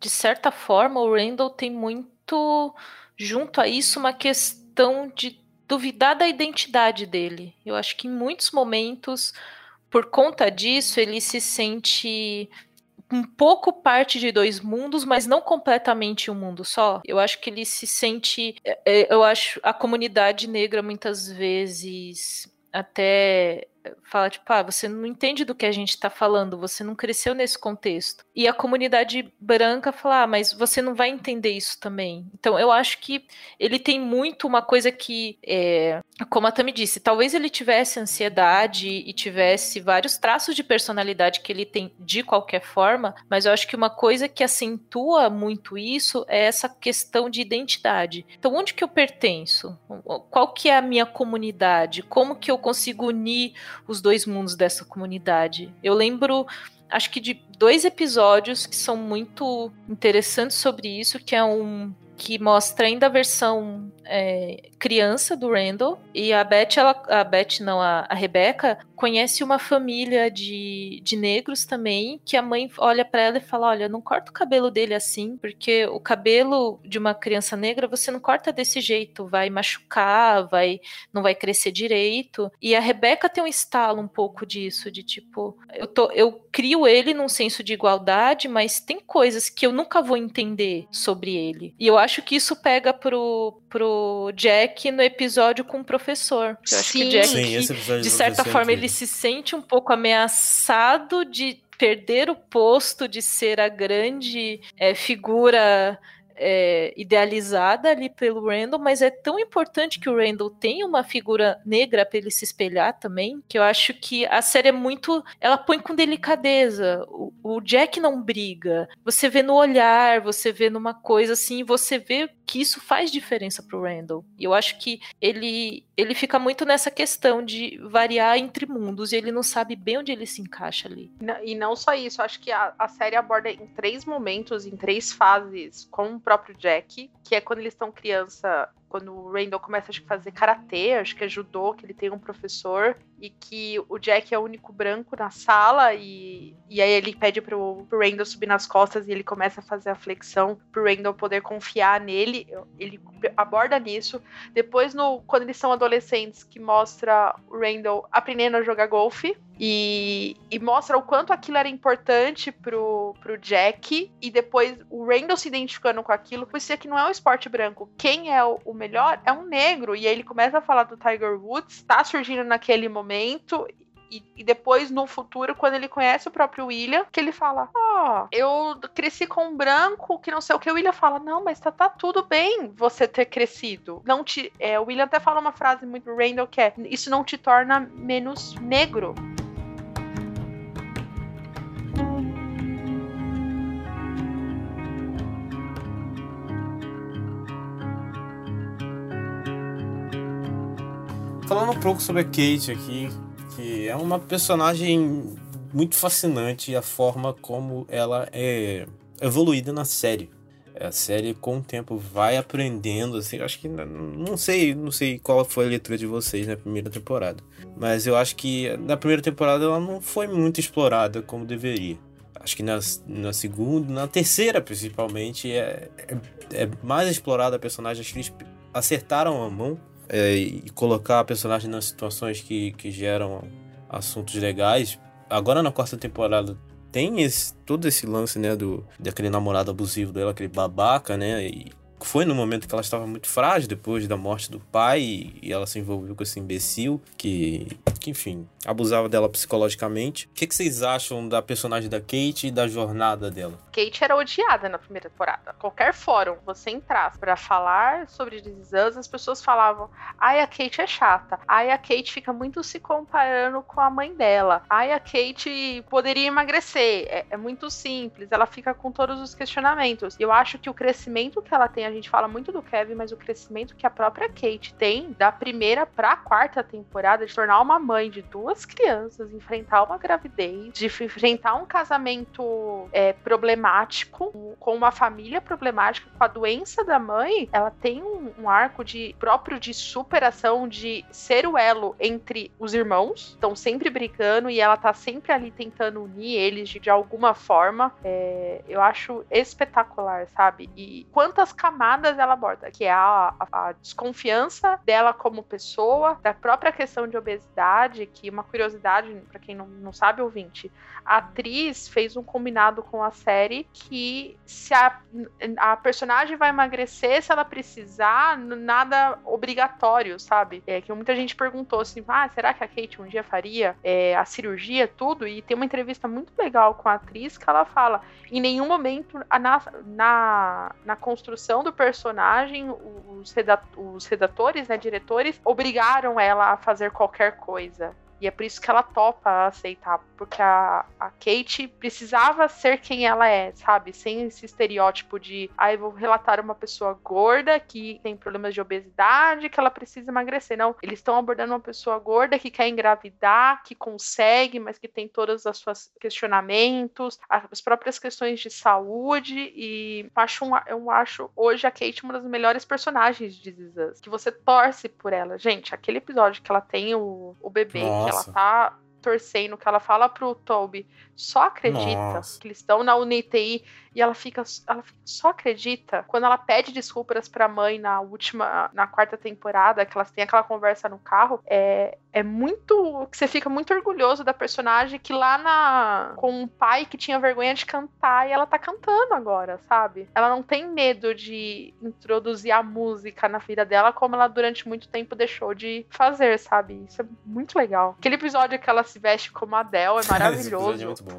[SPEAKER 2] de certa forma, o Randall tem muito junto a isso uma questão de duvidar da identidade dele. Eu acho que em muitos momentos, por conta disso, ele se sente um pouco parte de dois mundos, mas não completamente um mundo só. Eu acho que ele se sente. É, é, eu acho a comunidade negra muitas vezes até fala tipo, ah, você não entende do que a gente está falando, você não cresceu nesse contexto. E a comunidade branca fala, ah, mas você não vai entender isso também. Então, eu acho que ele tem muito uma coisa que, é, como a Tami disse, talvez ele tivesse ansiedade e tivesse vários traços de personalidade que ele tem de qualquer forma, mas eu acho que uma coisa que acentua muito isso é essa questão de identidade. Então, onde que eu pertenço? Qual que é a minha comunidade? Como que eu consigo unir os dois mundos dessa comunidade. Eu lembro, acho que de dois episódios que são muito interessantes sobre isso, que é um que mostra ainda a versão é, criança do Randall e a Beth, ela, a Beth não, a, a Rebecca conhece uma família de, de negros também que a mãe olha para ela e fala, olha, não corta o cabelo dele assim, porque o cabelo de uma criança negra você não corta desse jeito, vai machucar, vai não vai crescer direito. E a Rebecca tem um estalo um pouco disso, de tipo, eu tô, eu crio ele num senso de igualdade, mas tem coisas que eu nunca vou entender sobre ele. E eu acho que isso pega pro, pro Jack no episódio com o professor. Eu acho Sim. que o Jack, Sim, de certa forma, ele se sente um pouco ameaçado de perder o posto de ser a grande é, figura é, idealizada ali pelo Randall, mas é tão importante que o Randall tenha uma figura negra para ele se espelhar também, que eu acho que a série é muito. Ela põe com delicadeza. O, o Jack não briga. Você vê no olhar, você vê numa coisa assim, você vê que isso faz diferença pro Randall. E eu acho que ele ele fica muito nessa questão de variar entre mundos e ele não sabe bem onde ele se encaixa ali.
[SPEAKER 3] E não só isso, acho que a, a série aborda em três momentos, em três fases, com o próprio Jack, que é quando eles estão criança quando o Randall começa a fazer karatê, acho que é judô, que ele tem um professor, e que o Jack é o único branco na sala, e, e aí ele pede pro, pro Randall subir nas costas e ele começa a fazer a flexão pro Randall poder confiar nele. Ele aborda nisso. Depois, no, quando eles são adolescentes, que mostra o Randall aprendendo a jogar golfe. E, e, mostra o quanto aquilo era importante pro, pro Jack. E depois o Randall se identificando com aquilo. Por isso que não é um esporte branco. Quem é o, o melhor é um negro. E aí ele começa a falar do Tiger Woods, tá surgindo naquele momento, e, e, depois, no futuro, quando ele conhece o próprio William, que ele fala: Ó, oh, eu cresci com um branco, que não sei o que. O William fala: Não, mas tá, tá tudo bem você ter crescido. Não te. É, o William até fala uma frase muito do Randall que é: Isso não te torna menos negro.
[SPEAKER 1] Falando um pouco sobre a Kate aqui, que é uma personagem muito fascinante a forma como ela é evoluída na série. A série com o tempo vai aprendendo, assim, acho que não sei, não sei qual foi a leitura de vocês na primeira temporada, mas eu acho que na primeira temporada ela não foi muito explorada como deveria. Acho que na, na segunda, na terceira principalmente, é, é, é mais explorada a personagem. Acho que eles acertaram a mão é, e colocar a personagem nas situações que, que geram assuntos legais. Agora na quarta temporada tem esse, todo esse lance, né, do, daquele namorado abusivo dela, aquele babaca, né, e foi no momento que ela estava muito frágil depois da morte do pai e ela se envolveu com esse imbecil que, que enfim, abusava dela psicologicamente. O que, que, vocês acham da personagem da Kate e da jornada dela?
[SPEAKER 3] Kate era odiada na primeira temporada. Qualquer fórum você entrasse para falar sobre This as pessoas falavam: ai, a Kate é chata. Ai, a Kate fica muito se comparando com a mãe dela. Ai, a Kate poderia emagrecer. É, é muito simples. Ela fica com todos os questionamentos. Eu acho que o crescimento que ela tem, a gente fala muito do Kevin, mas o crescimento que a própria Kate tem da primeira pra quarta temporada de tornar uma mãe de duas crianças, enfrentar uma gravidez, de enfrentar um casamento é, problemático, com uma família problemática, com a doença da mãe, ela tem um, um arco de próprio de superação, de ser o elo entre os irmãos, estão sempre brigando e ela tá sempre ali tentando unir eles de, de alguma forma. É, eu acho espetacular, sabe? E quantas camadas camadas ela aborda, que é a, a, desconfiança dela como pessoa, da própria questão de obesidade, que uma curiosidade, para quem não, não sabe, ouvinte, a atriz fez um combinado com a série que se a, a personagem vai emagrecer, se ela precisar, nada obrigatório, sabe? É que muita gente perguntou assim, ah, será que a Kate um dia faria é, a cirurgia, tudo? E tem uma entrevista muito legal com a atriz que ela fala, em nenhum momento na, na, na construção do do personagem, os, redatores, né, diretores, obrigaram ela a fazer qualquer coisa. E é por isso que ela topa aceitar, porque a, a Kate precisava ser quem ela é, sabe? Sem esse estereótipo de, eu vou relatar uma pessoa gorda que tem problemas de obesidade, que ela precisa emagrecer. Não, eles estão abordando uma pessoa gorda que quer engravidar, que consegue, mas que tem todos os seus questionamentos, as próprias questões de saúde. E acho, eu acho hoje a Kate uma das melhores personagens de Us, que você torce por ela. Gente, aquele episódio que ela tem o, o bebê, Nossa ela tá torcendo, que ela fala pro Toby, só acredita Nossa. que eles estão na UNITI e ela fica, ela só acredita quando ela pede desculpas pra mãe na última, na quarta temporada, que elas têm aquela conversa no carro, é, é muito, que você fica muito orgulhoso da personagem que lá na, com um pai que tinha vergonha de cantar e ela tá cantando agora, sabe? Ela não tem medo de introduzir a música na vida dela como ela durante muito tempo deixou de fazer, sabe? Isso é muito legal. Aquele episódio que ela se veste como Adele é maravilhoso. é muito bom,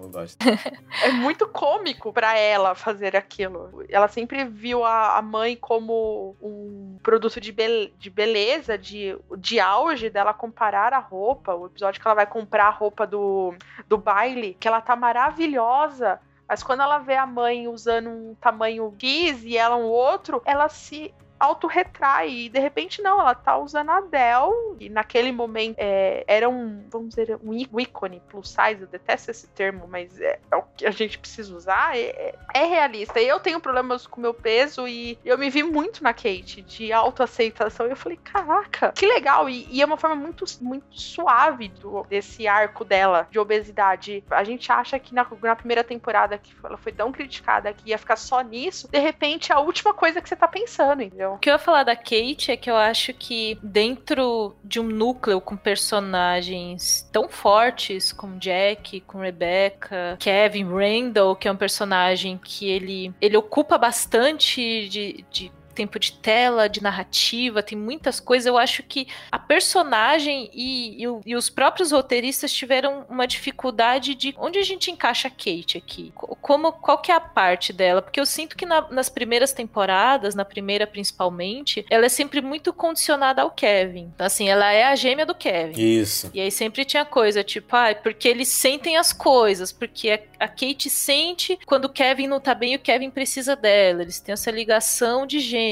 [SPEAKER 3] é muito cômico para ela fazer aquilo. Ela sempre viu a, a mãe como um produto de, be de beleza, de, de auge dela comparar a roupa. O episódio que ela vai comprar a roupa do, do baile, que ela tá maravilhosa. Mas quando ela vê a mãe usando um tamanho X e ela um outro, ela se autorretrai. E de repente, não, ela tá usando a Dell. E naquele momento é, era um, vamos dizer, um ícone plus size. Eu detesto esse termo, mas é, é o que a gente precisa usar. É, é, é realista. Eu tenho problemas com meu peso e eu me vi muito na Kate de autoaceitação. E eu falei, caraca, que legal. E, e é uma forma muito, muito suave do, desse arco dela de obesidade. A gente acha que na, na primeira temporada que ela foi tão criticada que ia ficar só nisso. De repente, é a última coisa que você tá pensando, entendeu?
[SPEAKER 2] O que eu ia falar da Kate é que eu acho que dentro de um núcleo com personagens tão fortes como Jack, com Rebecca, Kevin, Randall, que é um personagem que ele, ele ocupa bastante de, de tempo de tela, de narrativa, tem muitas coisas. Eu acho que a personagem e, e, e, os próprios roteiristas tiveram uma dificuldade de onde a gente encaixa a Kate aqui. Como, qual que é a parte dela? Porque eu sinto que na, nas primeiras temporadas, na primeira principalmente, ela é sempre muito condicionada ao Kevin. Então, assim, ela é a gêmea do Kevin.
[SPEAKER 1] Isso.
[SPEAKER 2] E aí sempre tinha coisa, tipo, ah, porque eles sentem as coisas, porque a, a Kate sente quando o Kevin não tá bem, o Kevin precisa dela. Eles têm essa ligação de gêmeos.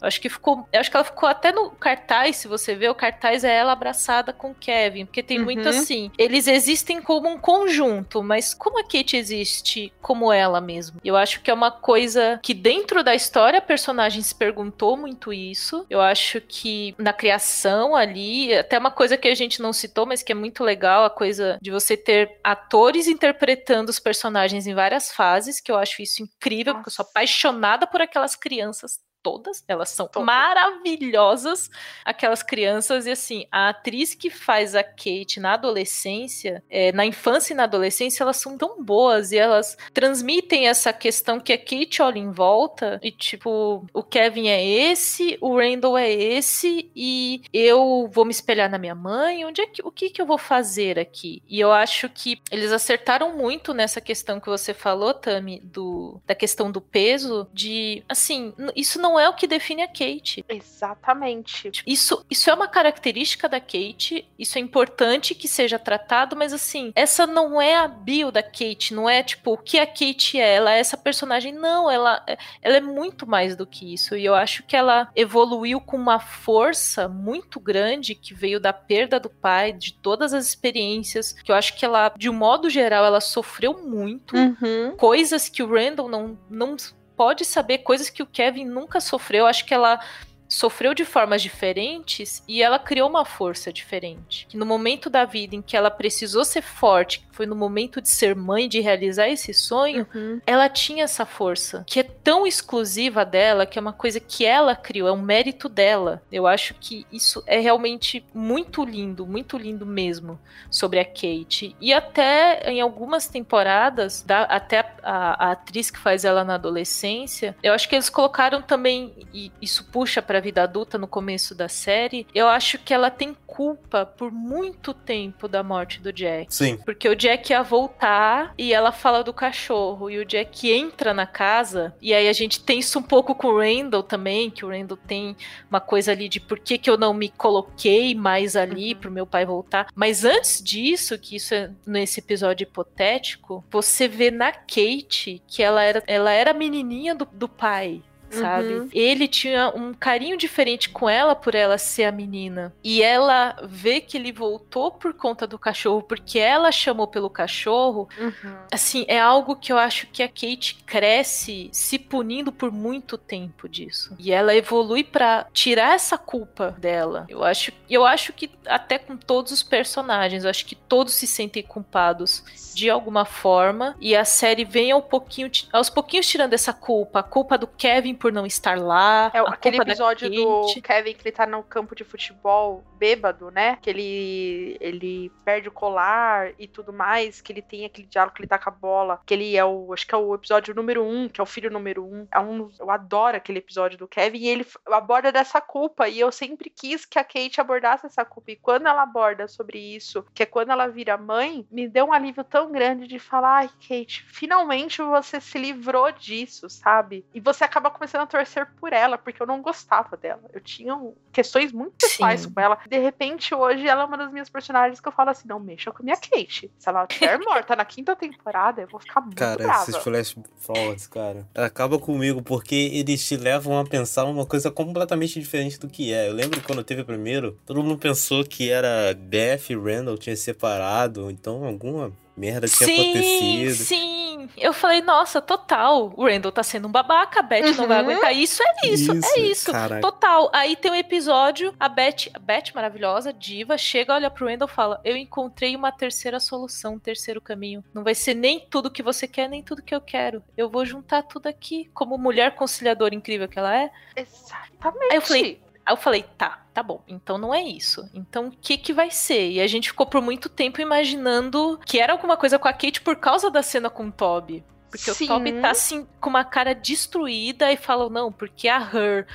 [SPEAKER 2] Eu acho que ficou. Eu acho que ela ficou até no cartaz, se você ver, o cartaz é ela abraçada com o Kevin. Porque tem uhum. muito assim. Eles existem como um conjunto, mas como a Kate existe como ela mesmo? Eu acho que é uma coisa que dentro da história a personagem se perguntou muito isso. Eu acho que na criação ali, até uma coisa que a gente não citou, mas que é muito legal, a coisa de você ter atores interpretando os personagens em várias fases, que eu acho isso incrível, Nossa. porque eu sou apaixonada por aquelas crianças todas, elas são Todas. maravilhosas, aquelas crianças, e assim, a atriz que faz a Kate na adolescência, é, na infância e na adolescência, elas são tão boas e elas transmitem essa questão que a Kate olha em volta e tipo, o Kevin é esse, o Randall é esse, e eu vou me espelhar na minha mãe, onde é que, o que que eu vou fazer aqui? E eu acho que eles acertaram muito nessa questão que você falou, Tami, do, da questão do peso, de, assim, isso não não é o que define a Kate.
[SPEAKER 3] Exatamente.
[SPEAKER 2] Isso, isso é uma característica da Kate, isso é importante que seja tratado, mas assim, essa não é a bio da Kate, não é tipo o que a Kate é, ela é essa personagem, não, ela, ela é muito mais do que isso, e eu acho que ela evoluiu com uma força muito grande que veio da perda do pai, de todas as experiências, que eu acho que ela, de um modo geral, ela sofreu muito,
[SPEAKER 3] uhum.
[SPEAKER 2] coisas que o Randall não, não pode saber coisas que o Kevin nunca sofreu. Acho que ela sofreu de formas diferentes e ela criou uma força diferente. No momento da vida em que ela precisou ser forte, foi no momento de ser mãe, de realizar esse sonho, uhum. ela tinha essa força, que é tão exclusiva dela, que é uma coisa que ela criou, é um mérito dela. Eu acho que isso é realmente muito lindo, muito lindo mesmo sobre a Kate. E até em algumas temporadas, da, até a, a, a atriz que faz ela na adolescência, eu acho que eles colocaram também, e isso puxa para vida adulta no começo da série, eu acho que ela tem culpa por muito tempo da morte do Jack.
[SPEAKER 1] Sim.
[SPEAKER 2] Porque o Jack ia voltar e ela fala do cachorro. E o Jack entra na casa. E aí a gente tem isso um pouco com o Randall também, que o Randall tem uma coisa ali de por que, que eu não me coloquei mais ali uhum. pro meu pai voltar. Mas antes disso, que isso é nesse episódio hipotético, você vê na Kate que ela era, ela era a menininha do, do pai sabe? Uhum. Ele tinha um carinho diferente com ela por ela ser a menina. E ela vê que ele voltou por conta do cachorro, porque ela chamou pelo cachorro. Uhum. Assim, é algo que eu acho que a Kate cresce se punindo por muito tempo disso. E ela evolui para tirar essa culpa dela. Eu acho, eu acho que até com todos os personagens, eu acho que todos se sentem culpados de alguma forma e a série vem ao pouquinho, aos pouquinhos tirando essa culpa, a culpa do Kevin por não estar lá.
[SPEAKER 3] É aquele episódio do Kevin que ele tá no campo de futebol bêbado, né? Que ele ele perde o colar e tudo mais, que ele tem aquele diálogo que ele tá com a bola, que ele é o acho que é o episódio número um, que é o filho número um. É um eu adoro aquele episódio do Kevin e ele aborda dessa culpa e eu sempre quis que a Kate abordasse essa culpa e quando ela aborda sobre isso, que é quando ela vira mãe, me deu um alívio tão tão grande de falar, ai, Kate, finalmente você se livrou disso, sabe? E você acaba começando a torcer por ela, porque eu não gostava dela. Eu tinha questões muito pessoais com ela. De repente, hoje, ela é uma das minhas personagens que eu falo assim: não mexa com a minha Kate. Se ela estiver morta na quinta temporada, eu vou ficar muito
[SPEAKER 1] cara,
[SPEAKER 3] brava.
[SPEAKER 1] Cara, esses flash forwards, cara, acaba comigo, porque eles te levam a pensar uma coisa completamente diferente do que é. Eu lembro que quando teve o primeiro, todo mundo pensou que era Beth e Randall tinha separado, então alguma merda tinha sim, acontecido.
[SPEAKER 2] Sim, eu falei, nossa, total. O Randall tá sendo um babaca, a Beth uhum. não vai uhum. aguentar. Isso é isso, isso é isso. Caraca. Total. Aí tem um episódio, a Beth, a Beth maravilhosa, diva, chega, olha pro Randall e fala: Eu encontrei uma terceira solução, um terceiro caminho. Não vai ser nem tudo que você quer, nem tudo que eu quero. Eu vou juntar tudo aqui, como mulher conciliadora incrível que ela é.
[SPEAKER 3] Exatamente.
[SPEAKER 2] Aí eu falei, Aí eu falei, tá, tá bom, então não é isso. Então o que que vai ser? E a gente ficou por muito tempo imaginando que era alguma coisa com a Kate por causa da cena com o Toby. Porque Sim. o Toby tá assim com uma cara destruída e fala, não, porque a Her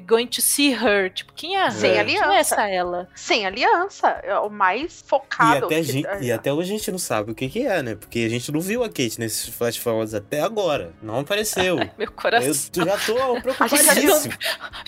[SPEAKER 2] going to see her. Tipo, quem é Sem aliança. Quem é essa ela?
[SPEAKER 3] Sem aliança. É o mais focado.
[SPEAKER 1] E até, gente, e até hoje a gente não sabe o que, que é, né? Porque a gente não viu a Kate nesses flash forwards até agora. Não apareceu.
[SPEAKER 2] Ai, meu coração.
[SPEAKER 1] Eu já tô preocupadíssimo.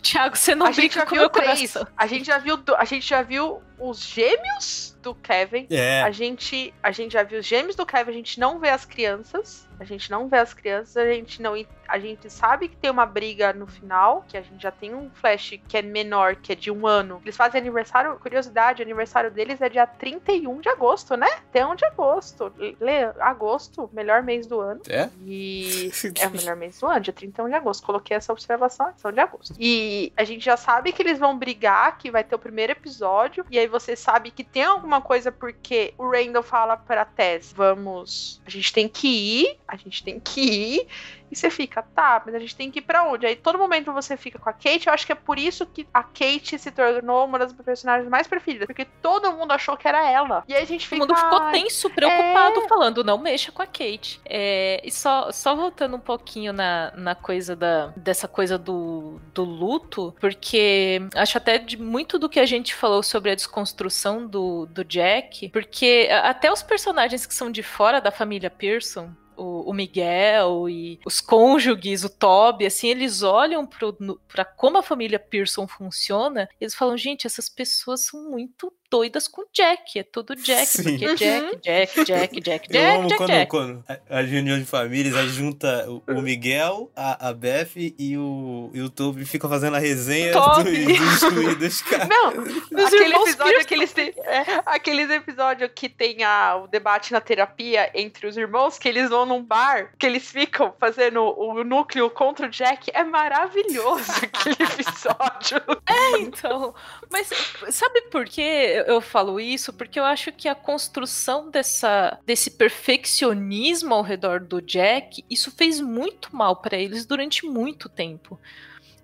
[SPEAKER 2] Tiago, você não a brinca com meu três. coração.
[SPEAKER 3] A gente já viu, a gente já viu os gêmeos do Kevin.
[SPEAKER 1] É.
[SPEAKER 3] A gente, a gente já viu os gêmeos do Kevin, a gente não vê as crianças. A gente não vê as crianças, a gente não a gente sabe que tem uma briga no final, que a gente já tem um flash que é menor, que é de um ano. Eles fazem aniversário, curiosidade, aniversário deles é dia 31 de agosto, né? Até 1 de agosto. Lê, agosto, melhor mês do ano.
[SPEAKER 1] É?
[SPEAKER 3] E é o melhor mês do ano, dia 31 de agosto. Coloquei essa observação, são de agosto. E a gente já sabe que eles vão brigar, que vai ter o primeiro episódio, e aí você sabe que tem alguma coisa porque o Randall fala pra Tess, vamos, a gente tem que ir, a gente tem que ir, e você fica, tá, mas a gente tem que ir pra onde? Aí todo momento você fica com a Kate. Eu acho que é por isso que a Kate se tornou uma das personagens mais preferidas. Porque todo mundo achou que era ela. E aí a gente fica.
[SPEAKER 2] Todo mundo ficou tenso, preocupado, é... falando, não mexa com a Kate. É, e só, só voltando um pouquinho na, na coisa da, dessa coisa do, do luto, porque acho até de muito do que a gente falou sobre a desconstrução do, do Jack, porque até os personagens que são de fora da família Pearson, o, o, Miguel e os cônjuges, o Toby, assim, eles olham para como a família Pearson funciona, eles falam, gente, essas pessoas são muito doidas com Jack. É tudo Jack. Sim. Porque uhum. Jack, Jack, Jack, Jack, Jack,
[SPEAKER 1] Eu amo
[SPEAKER 2] Jack,
[SPEAKER 1] quando,
[SPEAKER 2] Jack.
[SPEAKER 1] quando a, reunião de famílias, aí junta o, o Miguel, a, a Beth e o, e o Toby ficam fazendo a resenha do, dos, dos caras.
[SPEAKER 3] Não, aquele episódio que eles têm, é, aqueles episódios que tem a, o debate na terapia entre os irmãos, que eles vão num bar, que eles ficam fazendo o, o núcleo contra o Jack. É maravilhoso aquele episódio.
[SPEAKER 2] É, então. Mas sabe por quê? Eu falo isso porque eu acho que a construção dessa, desse perfeccionismo ao redor do Jack, isso fez muito mal para eles durante muito tempo.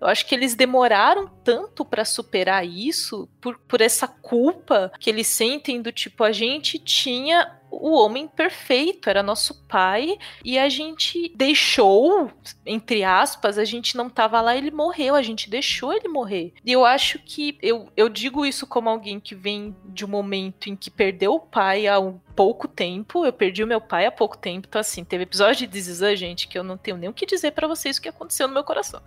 [SPEAKER 2] Eu acho que eles demoraram tanto para superar isso por, por essa culpa que eles sentem do tipo a gente tinha o homem perfeito, era nosso pai, e a gente deixou, entre aspas, a gente não tava lá, ele morreu, a gente deixou ele morrer. E eu acho que eu, eu digo isso como alguém que vem de um momento em que perdeu o pai há um pouco tempo, eu perdi o meu pai há pouco tempo, então assim, teve episódio de This gente, que eu não tenho nem o que dizer para vocês o que aconteceu no meu coração.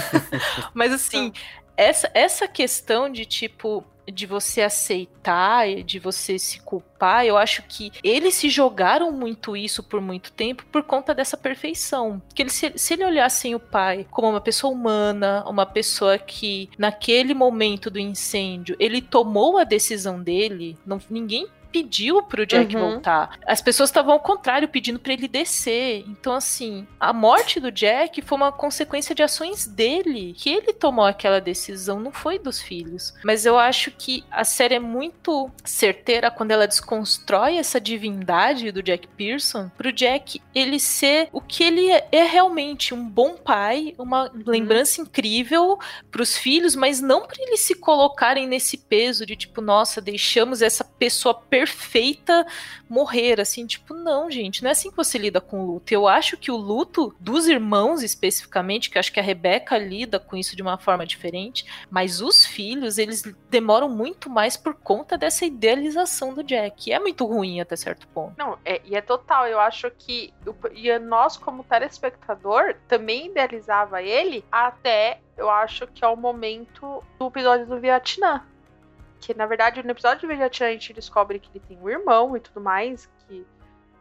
[SPEAKER 2] Mas assim, essa, essa questão de tipo de você aceitar, de você se culpar, eu acho que eles se jogaram muito isso por muito tempo por conta dessa perfeição. Que ele, se, se ele olhassem o pai como uma pessoa humana, uma pessoa que naquele momento do incêndio ele tomou a decisão dele, não, ninguém pediu pro Jack uhum. voltar. As pessoas estavam ao contrário, pedindo para ele descer. Então, assim, a morte do Jack foi uma consequência de ações dele. Que ele tomou aquela decisão, não foi dos filhos. Mas eu acho que a série é muito certeira quando ela desconstrói essa divindade do Jack Pearson pro Jack ele ser o que ele é, é realmente um bom pai, uma uhum. lembrança incrível pros filhos, mas não para eles se colocarem nesse peso de tipo, nossa, deixamos essa pessoa perfeita perfeita morrer, assim, tipo, não, gente, não é assim que você lida com luto. Eu acho que o luto dos irmãos, especificamente, que acho que a Rebeca lida com isso de uma forma diferente, mas os filhos, eles demoram muito mais por conta dessa idealização do Jack. E é muito ruim até certo ponto.
[SPEAKER 3] Não, é, e é total. Eu acho que e nós, como telespectador, também idealizava ele até eu acho que é o momento do episódio do Vietnã que na verdade no episódio de Vegetian a gente descobre que ele tem um irmão e tudo mais, que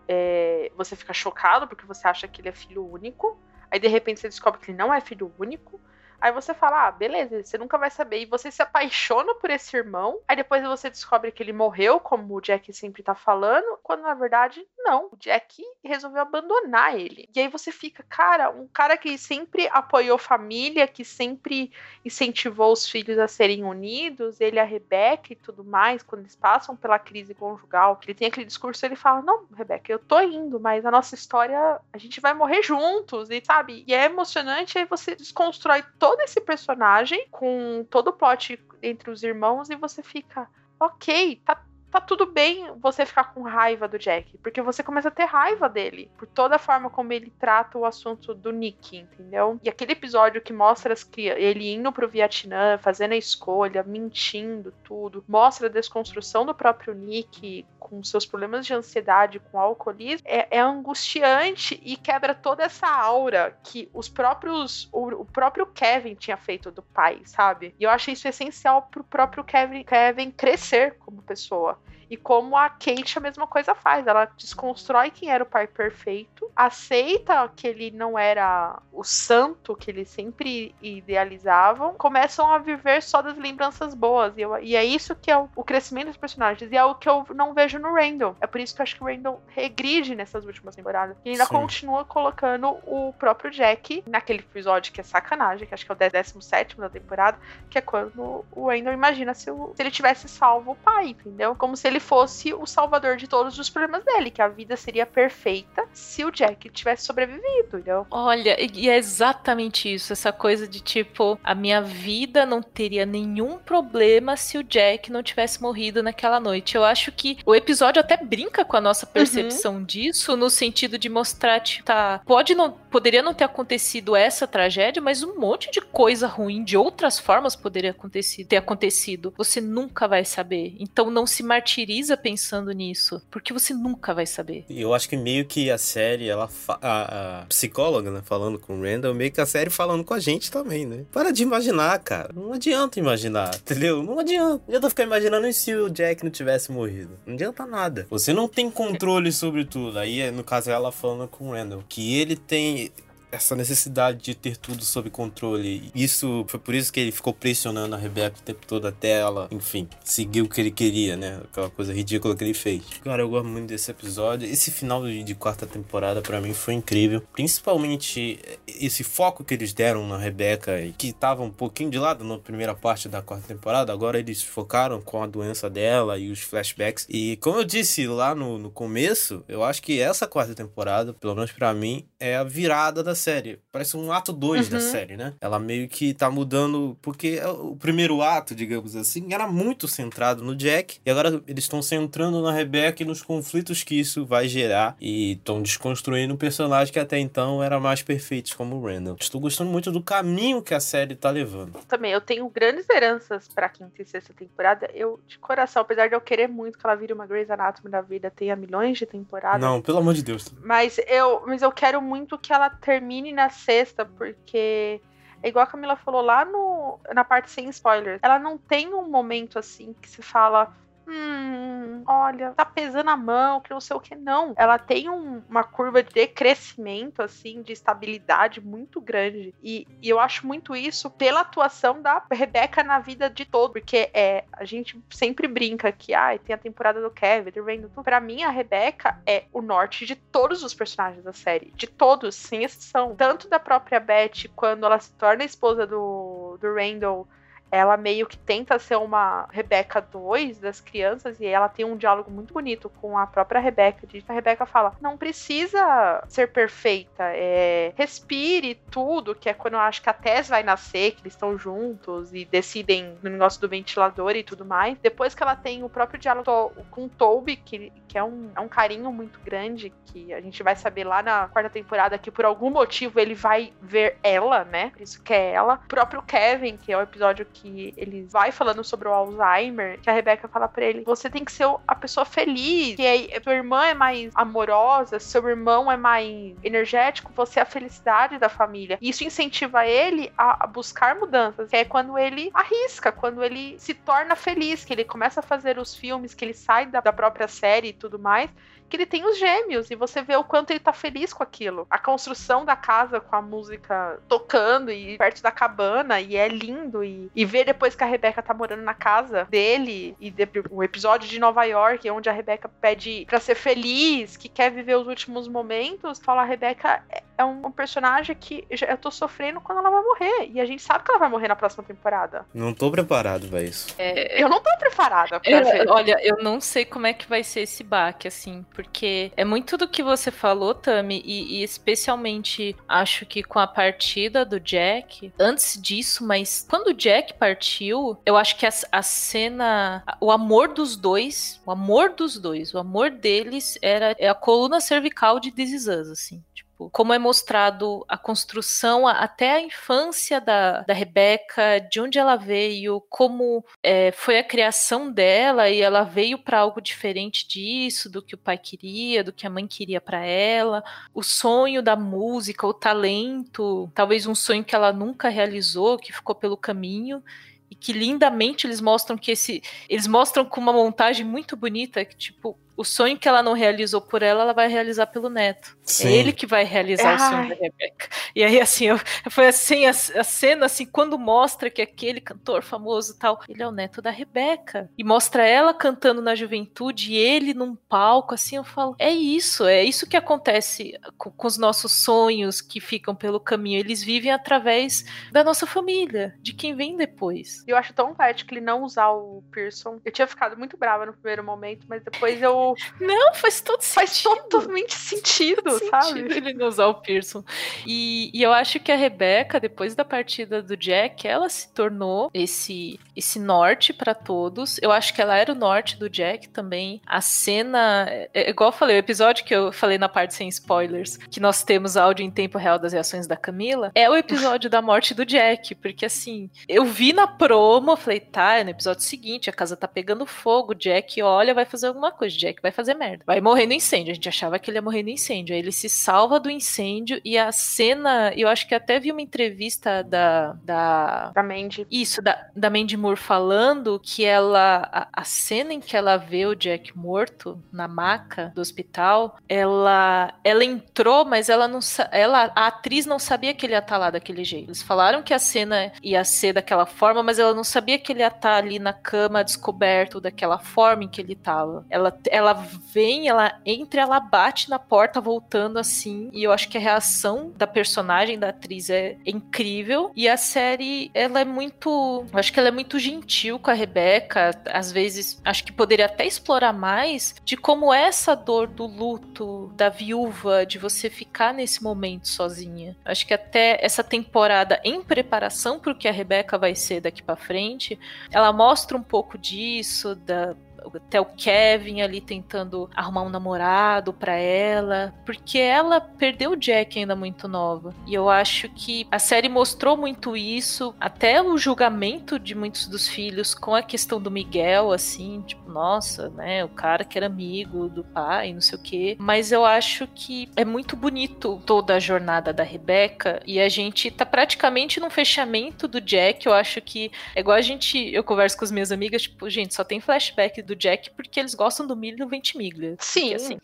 [SPEAKER 3] é, você fica chocado porque você acha que ele é filho único. Aí de repente você descobre que ele não é filho único. Aí você fala, ah, beleza, você nunca vai saber. E você se apaixona por esse irmão. Aí depois você descobre que ele morreu, como o Jack sempre tá falando. Quando na verdade, não. O Jack resolveu abandonar ele. E aí você fica, cara, um cara que sempre apoiou família, que sempre incentivou os filhos a serem unidos, ele, a Rebeca e tudo mais, quando eles passam pela crise conjugal, ele tem aquele discurso, ele fala: Não, Rebeca, eu tô indo, mas a nossa história, a gente vai morrer juntos, e sabe? E é emocionante, aí você desconstrói todo todo esse personagem, com todo o plot entre os irmãos, e você fica, ok, tá tá tudo bem você ficar com raiva do Jack, porque você começa a ter raiva dele por toda a forma como ele trata o assunto do Nick, entendeu? E aquele episódio que mostra as, ele indo pro Vietnã, fazendo a escolha, mentindo, tudo, mostra a desconstrução do próprio Nick com seus problemas de ansiedade, com alcoolismo, é, é angustiante e quebra toda essa aura que os próprios. O, o, próprio Kevin tinha feito do pai, sabe? E eu achei isso essencial pro próprio Kevin, Kevin crescer como pessoa. E como a Kate a mesma coisa faz. Ela desconstrói quem era o pai perfeito, aceita que ele não era o santo que eles sempre idealizavam, começam a viver só das lembranças boas. E, eu, e é isso que é o, o, crescimento dos personagens. E é o que eu não vejo no Randall. É por isso que eu acho que o Randall regride nessas últimas temporadas. E ainda Sim. continua colocando o próprio Jack naquele episódio que é sacanagem, que acho que é o 17 da temporada, que é quando o Randall imagina se, o, se ele tivesse salvo o pai, entendeu? Como se ele fosse o salvador de todos os problemas dele, que a vida seria perfeita se o Jack tivesse sobrevivido, entendeu?
[SPEAKER 2] Olha, e é exatamente isso, essa coisa de tipo, a minha vida não teria nenhum problema se o Jack não tivesse morrido naquela noite. Eu acho que o episódio até brinca com a nossa percepção uhum. disso, no sentido de mostrar, tipo, tá, pode não, poderia não ter acontecido essa tragédia, mas um monte de coisa ruim de outras formas poderia acontecer, ter acontecido. Você nunca vai saber. Então não se martirize pensando nisso, porque você nunca vai saber.
[SPEAKER 1] Eu acho que meio que a série, ela a, a, psicóloga, né, falando com o Randall, meio que a série falando com a gente também, né? Para de imaginar, cara. Não adianta imaginar, entendeu? Não adianta. Não adianta ficar imaginando se o Jack não tivesse morrido. Não adianta nada. Você não tem controle sobre tudo. Aí, no caso, ela falando com o Randall, que ele tem essa necessidade de ter tudo sob controle. Isso foi por isso que ele ficou pressionando a Rebecca o tempo todo até ela, enfim, seguir o que ele queria, né? Aquela coisa ridícula que ele fez. Cara, eu gosto muito desse episódio. Esse final de, quarta temporada para mim foi incrível, principalmente esse foco que eles deram na Rebecca e que tava um pouquinho de lado na primeira parte da quarta temporada. Agora eles focaram com a doença dela e os flashbacks. E como eu disse lá no, no começo, eu acho que essa quarta temporada, pelo menos para mim, é a virada da série. Parece um ato 2 uhum. da série, né? Ela meio que tá mudando. Porque o primeiro ato, digamos assim, era muito centrado no Jack. E agora eles estão centrando na Rebecca e nos conflitos que isso vai gerar. E estão desconstruindo um personagem que até então era mais perfeito, como o Randall. Estou gostando muito do caminho que a série tá levando.
[SPEAKER 3] Também, eu tenho grandes esperanças pra quinta e sexta temporada. Eu, de coração, apesar de eu querer muito que ela vire uma Grey's Anatomy da vida, tenha milhões de temporadas.
[SPEAKER 1] Não, pelo amor de Deus.
[SPEAKER 3] Mas eu, mas eu quero muito que ela termine na sexta, porque é igual a Camila falou lá no, na parte sem spoilers. Ela não tem um momento assim que se fala, hum, olha, tá pesando a mão, que não sei o que. Não. Ela tem um, uma curva de crescimento, assim, de estabilidade muito grande. E, e, eu acho muito isso pela atuação da Rebecca na vida de todo. Porque é, a gente sempre brinca que, ah, tem a temporada do Kevin, do Randall. Pra mim, a Rebecca é o norte de todos os personagens da série. De todos, sem exceção. Tanto da própria Beth, quando ela se torna esposa do, do Randall ela meio que tenta ser uma Rebeca 2 das crianças e ela tem um diálogo muito bonito com a própria Rebeca. A Rebeca fala: não precisa ser perfeita, é, respire tudo, que é quando eu acho que a Tess vai nascer, que eles estão juntos e decidem no negócio do ventilador e tudo mais. Depois que ela tem o próprio diálogo com o Toby, que, que é, um, é um carinho muito grande, que a gente vai saber lá na quarta temporada que por algum motivo ele vai ver ela, né? Por isso que é ela. O próprio Kevin, que é o episódio que que ele vai falando sobre o Alzheimer, que a Rebeca fala para ele: você tem que ser a pessoa feliz, que a tua irmã é mais amorosa, seu irmão é mais energético, você é a felicidade da família. Isso incentiva ele a, buscar mudanças, que é quando ele arrisca, quando ele se torna feliz, que ele começa a fazer os filmes, que ele sai da própria série e tudo mais que ele tem os gêmeos e você vê o quanto ele tá feliz com aquilo. A construção da casa com a música tocando e perto da cabana e é lindo e, e ver depois que a Rebeca tá morando na casa dele e de, o episódio de Nova York onde a Rebeca pede para ser feliz, que quer viver os últimos momentos, fala a Rebeca é, um, personagem que eu tô sofrendo quando ela vai morrer. E a gente sabe que ela vai morrer na próxima temporada.
[SPEAKER 1] Não tô preparado pra isso.
[SPEAKER 3] É... Eu não tô preparada pra
[SPEAKER 2] eu,
[SPEAKER 3] ver.
[SPEAKER 2] Olha, eu não sei como é que vai ser esse baque, assim, porque é muito do que você falou, Tami, e, e especialmente acho que com a partida do Jack, antes disso, mas quando o Jack partiu, eu acho que a, a cena, o amor dos dois, o amor dos dois, o amor deles era é a coluna cervical de This Is Us, assim. Como é mostrado a construção até a infância da, da Rebeca, de onde ela veio, como é, foi a criação dela e ela veio para algo diferente disso, do que o pai queria, do que a mãe queria para ela, o sonho da música, o talento, talvez um sonho que ela nunca realizou, que ficou pelo caminho e que lindamente eles mostram que esse eles mostram com uma montagem muito bonita que tipo o sonho que ela não realizou por ela, ela vai realizar pelo neto. É Sim. É ele que vai realizar Ai. o sonho da Rebeca. E aí, assim, eu, foi assim, a, a, cena, assim, quando mostra que aquele cantor famoso tal, ele é o neto da Rebeca. E mostra ela cantando na juventude e ele num palco, assim, eu falo, é isso, é isso que acontece com, com os nossos sonhos que ficam pelo caminho. Eles vivem através da nossa família, de quem vem depois.
[SPEAKER 3] Eu acho tão que ele não usar o Pearson. Eu tinha ficado muito brava no primeiro momento, mas depois eu
[SPEAKER 2] não, faz todo sentido.
[SPEAKER 3] Faz totalmente sentido, faz sabe?
[SPEAKER 2] Sentido ele não usar o Pearson. E, e eu acho que a Rebeca, depois da partida do Jack, ela se tornou esse, esse norte para todos. Eu acho que ela era o norte do Jack também. A cena. É, é, igual eu falei, o episódio que eu falei na parte sem spoilers, que nós temos áudio em tempo real das reações da Camila, é o episódio da morte do Jack. Porque assim, eu vi na promo, falei, tá, é no episódio seguinte, a casa tá pegando fogo, Jack olha, vai fazer alguma coisa. Jack vai fazer merda. Vai morrer no incêndio. A gente achava que ele ia morrer no incêndio. Aí ele se salva do incêndio e a cena. Eu acho que até vi uma entrevista da. Da,
[SPEAKER 3] da Mandy.
[SPEAKER 2] Isso, da, da Mandy Moore falando que ela. A, a cena em que ela vê o Jack morto na maca do hospital, ela. Ela entrou, mas ela não. Ela, a atriz não sabia que ele ia estar tá lá daquele jeito. Eles falaram que a cena ia ser daquela forma, mas ela não sabia que ele ia estar tá ali na cama descoberto daquela forma em que ele estava. Ela, ela ela vem, ela entra, ela bate na porta voltando assim, e eu acho que a reação da personagem da atriz é incrível. E a série, ela é muito, eu acho que ela é muito gentil com a Rebeca, às vezes acho que poderia até explorar mais de como é essa dor do luto da viúva, de você ficar nesse momento sozinha. Acho que até essa temporada em preparação para o que a Rebeca vai ser daqui para frente, ela mostra um pouco disso da até o Kevin ali tentando arrumar um namorado para ela, porque ela perdeu o Jack ainda muito nova. E eu acho que a série mostrou muito isso, até o julgamento de muitos dos filhos com a questão do Miguel, assim, tipo, nossa, né, o cara que era amigo do pai, não sei o quê. Mas eu acho que é muito bonito toda a jornada da Rebeca e a gente tá praticamente num fechamento do Jack. Eu acho que é igual a gente, eu converso com as minhas amigas, tipo, gente, só tem flashback do do Jack porque eles gostam do milho no ventimiglia.
[SPEAKER 3] Sim.
[SPEAKER 2] assim,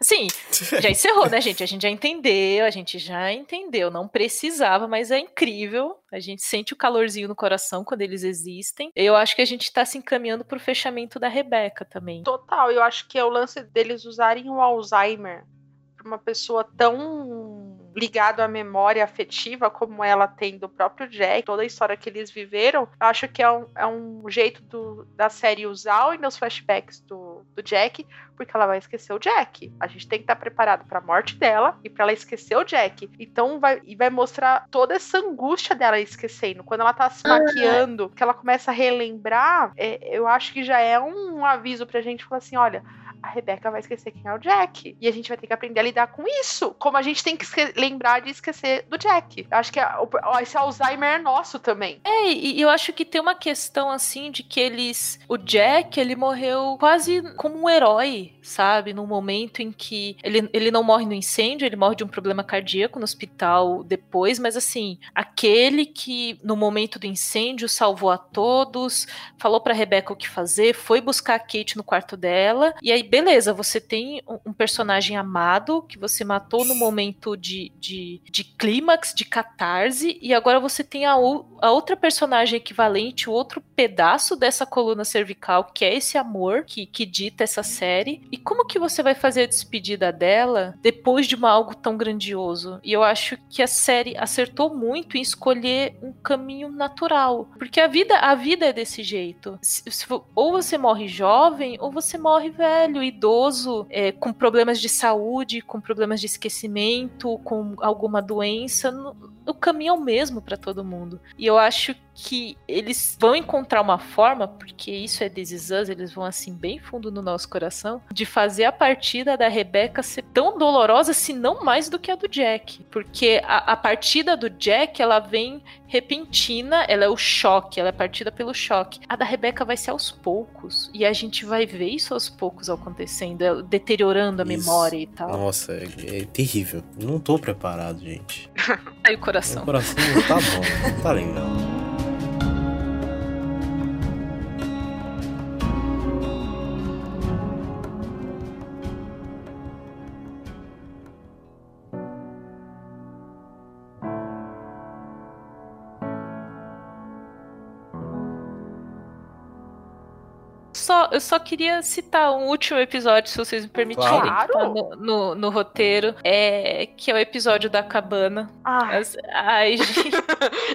[SPEAKER 2] assim, já encerrou, né, gente? A gente já entendeu, a gente já entendeu. Não precisava, mas é incrível. A gente sente o calorzinho no coração quando eles existem. Eu acho que a gente tá se encaminhando pro fechamento da Rebeca também.
[SPEAKER 3] Total, eu acho que é o lance deles usarem o Alzheimer pra uma pessoa tão ligado à memória afetiva como ela tem do próprio Jack, toda a história que eles viveram, acho que é um, é um jeito do, da série usar ainda os flashbacks do, do Jack, porque ela vai esquecer o Jack. A gente tem que estar preparado para a morte dela e para ela esquecer o Jack. Então vai e vai mostrar toda essa angústia dela esquecendo. Quando ela tá se maquiando, que ela começa a relembrar, é, eu acho que já é um aviso pra gente falar assim, olha, a Rebeca vai esquecer quem é o Jack. E a gente vai ter que aprender a lidar com isso. Como a gente tem que lembrar de esquecer do Jack. Eu acho que a, ó, esse Alzheimer é nosso também.
[SPEAKER 2] É, e eu acho que tem uma questão assim de que eles. O Jack, ele morreu quase como um herói, sabe? Num momento em que ele, ele não morre no incêndio, ele morre de um problema cardíaco no hospital depois, mas assim, aquele que no momento do incêndio salvou a todos, falou pra Rebeca o que fazer, foi buscar a Kate no quarto dela, e aí beleza, você tem um personagem amado que você matou no momento de, de, de clímax, de catarse, e agora você tem a, a outra personagem equivalente, o outro pedaço dessa coluna cervical, que é esse amor que, que dita essa série. E como que você vai fazer a despedida dela depois de uma, algo tão grandioso? E eu acho que a série acertou muito em escolher um caminho natural. Porque a vida, a vida é desse jeito. Se, se, ou você morre jovem, ou você morre velho, idoso, é, com problemas de saúde, com problemas de esquecimento, com alguma doença. O caminho é o mesmo para todo mundo. E eu acho que eles vão encontrar uma forma, porque isso é This Us, eles vão assim bem fundo no nosso coração, de fazer a partida da Rebeca ser tão dolorosa, se não mais do que a do Jack. Porque a, a partida do Jack, ela vem repentina, ela é o choque, ela é partida pelo choque. A da Rebeca vai ser aos poucos, e a gente vai ver isso aos poucos acontecendo, deteriorando a isso. memória e tal.
[SPEAKER 1] Nossa, é, é terrível. Não tô preparado, gente.
[SPEAKER 2] Aí o coração. O
[SPEAKER 1] coração tá bom, tá legal.
[SPEAKER 2] Só, eu só queria citar um último episódio, se vocês me permitirem.
[SPEAKER 3] Claro.
[SPEAKER 2] Tá no, no, no, roteiro. É, que é o episódio da cabana.
[SPEAKER 3] Ai, As, ai gente.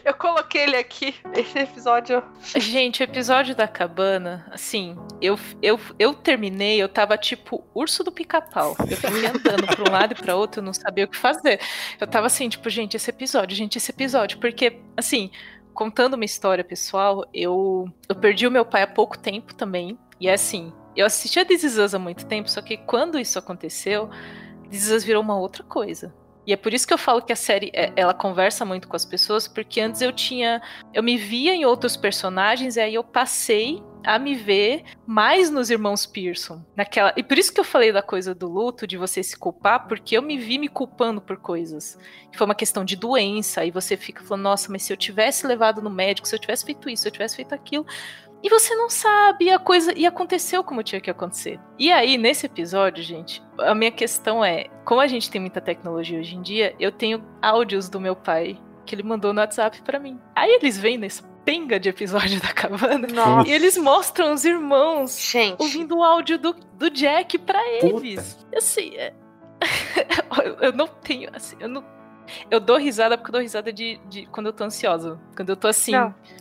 [SPEAKER 3] eu coloquei ele aqui. Esse episódio.
[SPEAKER 2] Gente, o episódio da cabana, assim, eu, eu, eu terminei, eu tava tipo urso do pica-pau. Eu fiquei andando pra um lado e pra outro, eu não sabia o que fazer. Eu tava assim, tipo, gente, esse episódio, gente, esse episódio. Porque, assim, contando uma história pessoal, eu, eu perdi o meu pai há pouco tempo também. E é assim, eu assistia This Is Us há muito tempo, só que quando isso aconteceu, This Is Us virou uma outra coisa. E é por isso que eu falo que a série é, ela conversa muito com as pessoas, porque antes eu tinha. Eu me via em outros personagens, e aí eu passei a me ver mais nos irmãos Pearson. Naquela... E por isso que eu falei da coisa do luto, de você se culpar, porque eu me vi me culpando por coisas. Foi uma questão de doença, e você fica falando, nossa, mas se eu tivesse levado no médico, se eu tivesse feito isso, se eu tivesse feito aquilo. E você não sabe, e a coisa. E aconteceu como tinha que acontecer. E aí, nesse episódio, gente, a minha questão é: como a gente tem muita tecnologia hoje em dia, eu tenho áudios do meu pai que ele mandou no WhatsApp para mim. Aí eles vêm nesse penga de episódio da cabana Nossa. e eles mostram os irmãos
[SPEAKER 3] gente.
[SPEAKER 2] ouvindo o áudio do, do Jack para eles. Puta. Assim, é... eu não tenho. Assim, eu não eu dou risada porque eu dou risada de, de quando eu tô ansiosa. Quando eu tô assim.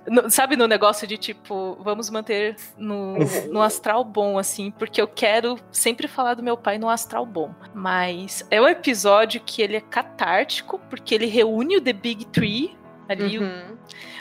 [SPEAKER 2] No, sabe no negócio de tipo, vamos manter no, no astral bom, assim, porque eu quero sempre falar do meu pai no astral bom. Mas é um episódio que ele é catártico, porque ele reúne o The Big Tree ali, uhum. o,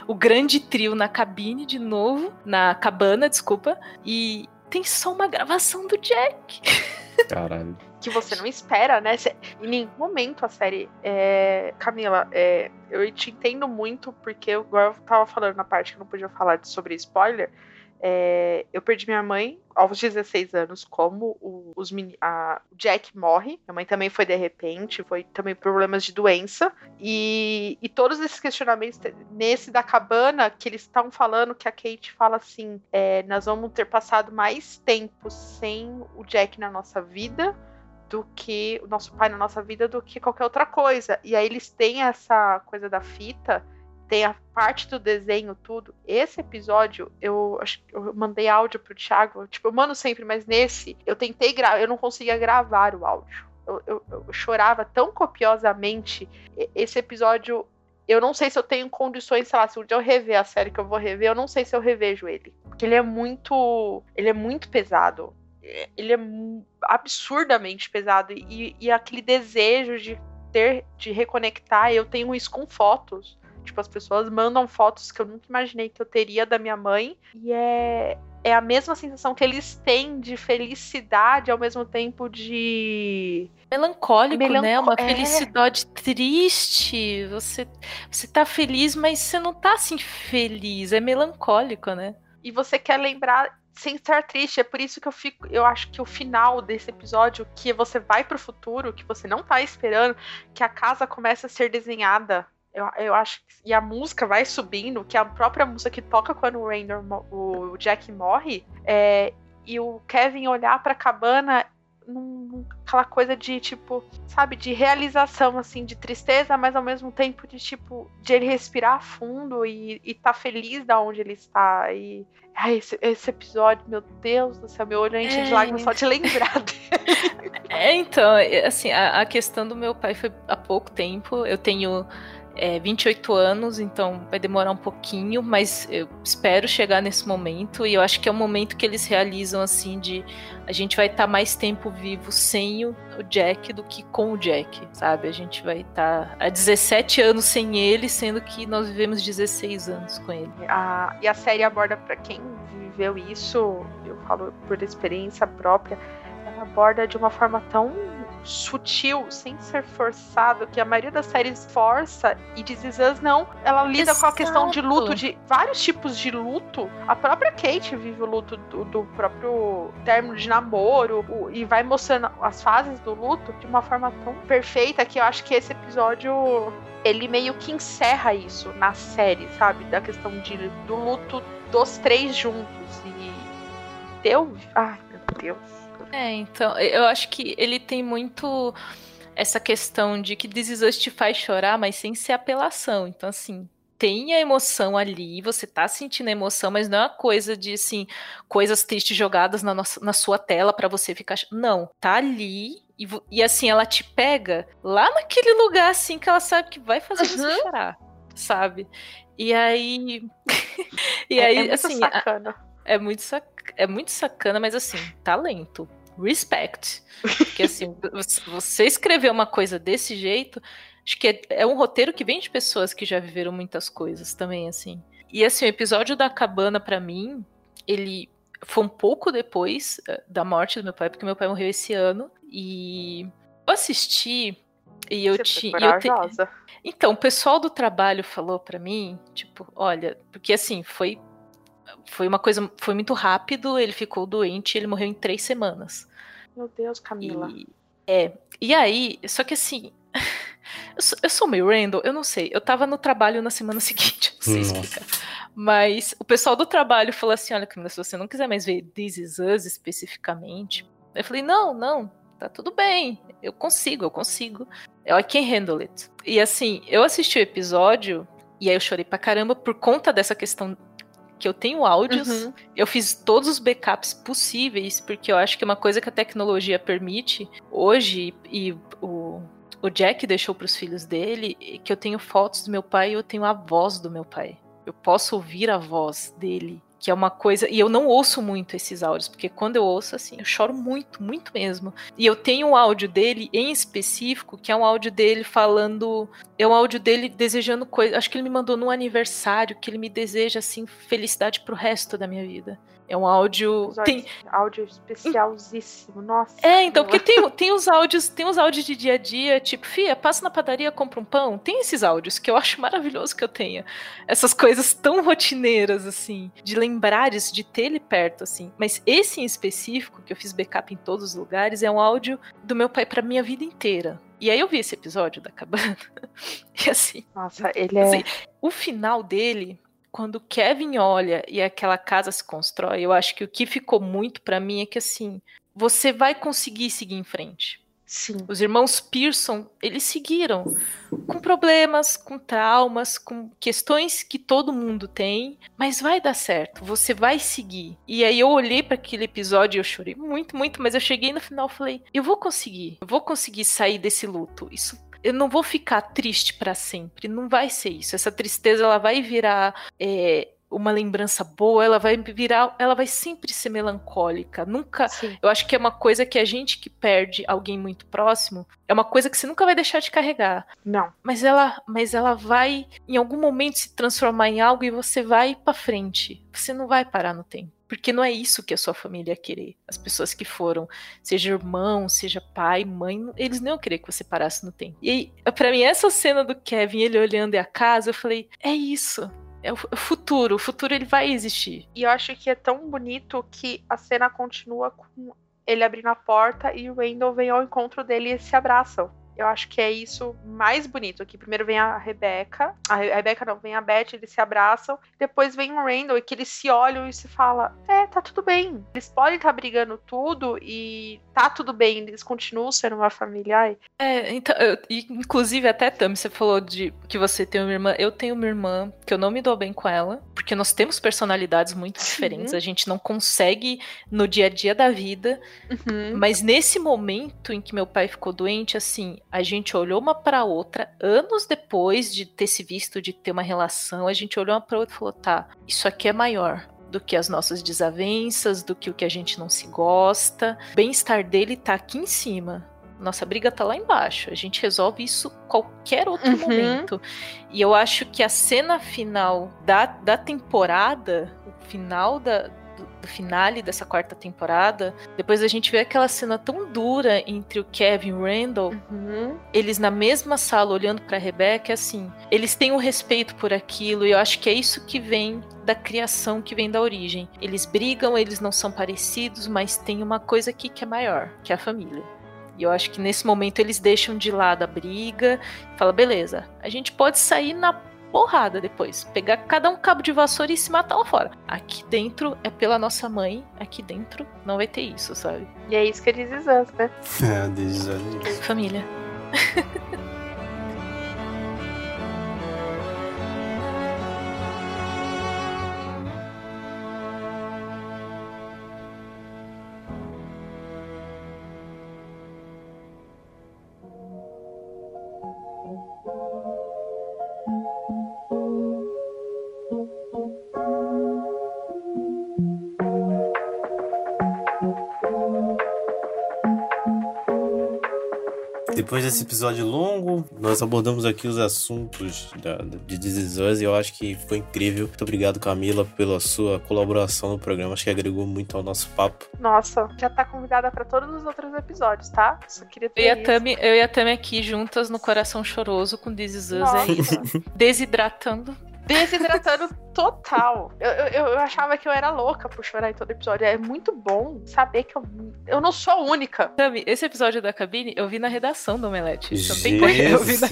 [SPEAKER 2] o grande trio na cabine de novo, na cabana, desculpa, e tem só uma gravação do Jack.
[SPEAKER 1] Caralho
[SPEAKER 3] que você não espera, né? Em nenhum momento a série. É... Camila, é... eu te entendo muito, porque eu, igual eu tava falando na parte que não podia falar sobre spoiler. É, eu perdi minha mãe aos 16 anos, como o, os, a, o Jack morre. Minha mãe também foi de repente, foi também problemas de doença. E, e todos esses questionamentos, nesse da cabana, que eles estão falando, que a Kate fala assim: é, nós vamos ter passado mais tempo sem o Jack na nossa vida do que o nosso pai na nossa vida do que qualquer outra coisa. E aí eles têm essa coisa da fita, tem a parte do desenho, tudo. Esse episódio, eu acho eu mandei áudio pro Thiago, tipo, eu mando sempre, mas nesse eu tentei gravar, eu não conseguia gravar o áudio. Eu, eu, eu chorava tão copiosamente. Esse episódio eu não sei se eu tenho condições, sei lá, se um dia eu rever a série que eu vou rever, eu não sei se eu revejo ele. Porque ele é muito. Ele é muito pesado ele é absurdamente pesado e, e aquele desejo de ter, de reconectar, eu tenho isso com fotos. Tipo, as pessoas mandam fotos que eu nunca imaginei que eu teria da minha mãe. E é, é a mesma sensação que eles têm de felicidade ao mesmo tempo de.
[SPEAKER 2] Melancólico, Melanco... né? Uma é. felicidade triste. Você, você tá feliz, mas você não tá assim feliz. É melancólico, né?
[SPEAKER 3] E você quer lembrar sem estar triste. É por isso que eu fico. Eu acho que o final desse episódio, que você vai pro futuro, que você não tá esperando, que a casa começa a ser desenhada. Eu, eu acho e a música vai subindo, que é a própria música que toca quando o Rainer, o Jack morre, é, e o Kevin olhar pra cabana num, aquela coisa de tipo, sabe, de realização assim, de tristeza, mas ao mesmo tempo de tipo, de ele respirar fundo e, e tá feliz da onde ele está. E ai, esse, esse episódio, meu Deus do céu, meu olho enche é... de lágrimas só de lembrar
[SPEAKER 2] É, então, é, assim, a, a questão do meu pai foi há pouco tempo. Eu tenho é, 28 anos, então vai demorar um pouquinho, mas eu espero chegar nesse momento e eu acho que é o momento que eles realizam assim de a gente vai estar tá mais tempo vivo sem o, Jack do que com o Jack, sabe? A gente vai estar tá há 17 anos sem ele, sendo que nós vivemos 16 anos com ele.
[SPEAKER 3] A, e a série aborda para quem viveu isso, eu falo por experiência própria, ela aborda de uma forma tão sutil, sem ser forçado, que a maioria das séries força e Is Us não. Ela lida Exato. com a questão de luto, de vários tipos de luto. A própria Kate vive o luto do, do próprio término de namoro o, e vai mostrando as fases do luto de uma forma tão perfeita que eu acho que esse episódio ele meio que encerra isso na série, sabe? Da questão de, do luto dos três juntos. E deu. Ai, meu Deus
[SPEAKER 2] é, então, eu acho que ele tem muito essa questão de que This Is Us te faz chorar, mas sem ser apelação. Então, assim, tem a emoção ali, você tá sentindo a emoção, mas não é uma coisa de, assim, coisas tristes jogadas na, nossa, na sua tela para você ficar. Não, tá ali e, e, assim, ela te pega lá naquele lugar, assim, que ela sabe que vai fazer uhum. você chorar, sabe? E aí. e
[SPEAKER 3] é,
[SPEAKER 2] aí,
[SPEAKER 3] é muito
[SPEAKER 2] assim.
[SPEAKER 3] Sacana.
[SPEAKER 2] É muito, sac... é muito sacana, mas assim, talento respect. Porque assim, você escrever uma coisa desse jeito, acho que é, é, um roteiro que vem de pessoas que já viveram muitas coisas também, assim. E assim, o episódio da cabana, para mim, ele foi um pouco depois eh, da morte do meu pai, porque meu pai morreu esse ano. E eu assisti e eu tinha. Te... Então, o pessoal do trabalho falou para mim, tipo, olha, porque assim, foi foi uma coisa, foi muito rápido, ele ficou doente, ele morreu em três semanas.
[SPEAKER 3] Meu Deus, Camila.
[SPEAKER 2] E, é, e aí, só que assim, eu sou, eu sou meio random, eu não sei, eu tava no trabalho na semana seguinte, não sei Nossa. explicar. Mas o pessoal do trabalho falou assim, olha Camila, se você não quiser mais ver This Is Us especificamente, eu falei, não, não, tá tudo bem, eu consigo, eu consigo. I can handle it. E assim, eu assisti o episódio e aí eu chorei pra caramba por conta dessa questão que eu tenho áudios, uhum. eu fiz todos os backups possíveis, porque eu acho que é uma coisa que a tecnologia permite hoje, e o, o Jack deixou para os filhos dele, que eu tenho fotos do meu pai e eu tenho a voz do meu pai. Eu posso ouvir a voz dele que é uma coisa. E eu não ouço muito esses áudios, porque quando eu ouço, assim, eu choro muito, muito mesmo. E eu tenho um áudio dele em específico, que é um áudio dele falando. É um áudio dele desejando coisa. Acho que ele me mandou no aniversário, que ele me deseja, assim, felicidade pro resto da minha vida. É um áudio. Tem...
[SPEAKER 3] Áudio especialzíssimo, nossa.
[SPEAKER 2] É, então, porque tem, tem os áudios, tem os áudios de dia a dia, tipo, Fia, passa na padaria, compra um pão. Tem esses áudios que eu acho maravilhoso que eu tenha. Essas coisas tão rotineiras, assim, de lembrares, de ter ele perto, assim. Mas esse em específico, que eu fiz backup em todos os lugares, é um áudio do meu pai pra minha vida inteira. E aí eu vi esse episódio da cabana. e assim.
[SPEAKER 3] Nossa, ele é. Assim,
[SPEAKER 2] o final dele quando Kevin olha e aquela casa se constrói, eu acho que o que ficou muito para mim é que assim, você vai conseguir seguir em frente.
[SPEAKER 3] Sim.
[SPEAKER 2] Os irmãos Pearson, eles seguiram com problemas, com traumas, com questões que todo mundo tem, mas vai dar certo, você vai seguir. E aí eu olhei para aquele episódio e eu chorei muito, muito, mas eu cheguei no final e falei, eu vou conseguir, eu vou conseguir sair desse luto. Isso eu não vou ficar triste para sempre. Não vai ser isso. Essa tristeza ela vai virar é, uma lembrança boa, ela vai virar, ela vai sempre ser melancólica. Nunca. Sim. Eu acho que é uma coisa que a gente que perde alguém muito próximo, é uma coisa que você nunca vai deixar de carregar.
[SPEAKER 3] Não.
[SPEAKER 2] Mas ela, mas ela vai em algum momento se transformar em algo e você vai para frente. Você não vai parar no tempo. Porque não é isso que a sua família ia querer. As pessoas que foram, seja irmão, seja pai, mãe, eles não querer que você parasse no tempo. E para mim, essa cena do Kevin, ele olhando a casa, eu falei: é isso. É o futuro, o futuro ele vai existir.
[SPEAKER 3] E eu acho que é tão bonito que a cena continua com ele abrindo a porta e o Wendell vem ao encontro dele e se abraçam. Eu acho que é isso mais bonito aqui. Primeiro vem a Rebeca, a Rebeca não, vem a Beth, eles se abraçam, depois vem o Randall e que eles se olham e se fala, é, tá tudo bem. Eles podem estar tá brigando tudo e tá tudo bem, eles continuam sendo uma família. Ai.
[SPEAKER 2] É, então, eu, inclusive até Tami, você falou de que você tem uma irmã, eu tenho uma irmã que eu não me dou bem com ela, porque nós temos personalidades muito diferentes, a gente não consegue no dia a dia da vida, uhum. mas nesse momento em que meu pai ficou doente, assim, a gente olhou uma para outra, anos depois de ter se visto, de ter uma relação, a gente olhou uma para outra e falou: tá, isso aqui é maior do que as nossas desavenças, do que o que a gente não se gosta. O bem-estar dele tá aqui em cima. Nossa briga tá lá embaixo. A gente resolve isso qualquer outro uhum. momento. E eu acho que a cena final da, da temporada, o final da, do finale dessa quarta temporada, depois a gente vê aquela cena tão dura entre o Kevin e o Randall, uhum. eles na mesma sala olhando para Rebecca, assim, eles têm um respeito por aquilo e eu acho que é isso que vem da criação, que vem da origem. Eles brigam, eles não são parecidos, mas tem uma coisa aqui que é maior, que é a família. E eu acho que nesse momento eles deixam de lado a briga, fala beleza, a gente pode sair na porrada depois. Pegar cada um cabo de vassoura e se matar lá fora. Aqui dentro é pela nossa mãe, aqui dentro não vai ter isso, sabe?
[SPEAKER 3] E é isso que eles dizem, né?
[SPEAKER 1] É, desde
[SPEAKER 2] Família.
[SPEAKER 1] Depois desse episódio longo, nós abordamos aqui os assuntos da, de This e eu acho que foi incrível. Muito obrigado, Camila, pela sua colaboração no programa. Acho que agregou muito ao nosso papo.
[SPEAKER 3] Nossa, já tá convidada para todos os outros episódios, tá? Só queria ter
[SPEAKER 2] eu, e a Tami, eu e a Tami aqui juntas no coração choroso com This é isso. Desidratando
[SPEAKER 3] desidratando total. Eu, eu, eu, achava que eu era louca por chorar em todo episódio. É muito bom saber que eu, eu não sou única.
[SPEAKER 2] Tami, esse episódio da cabine eu vi na redação do Omelete. Eu vi na...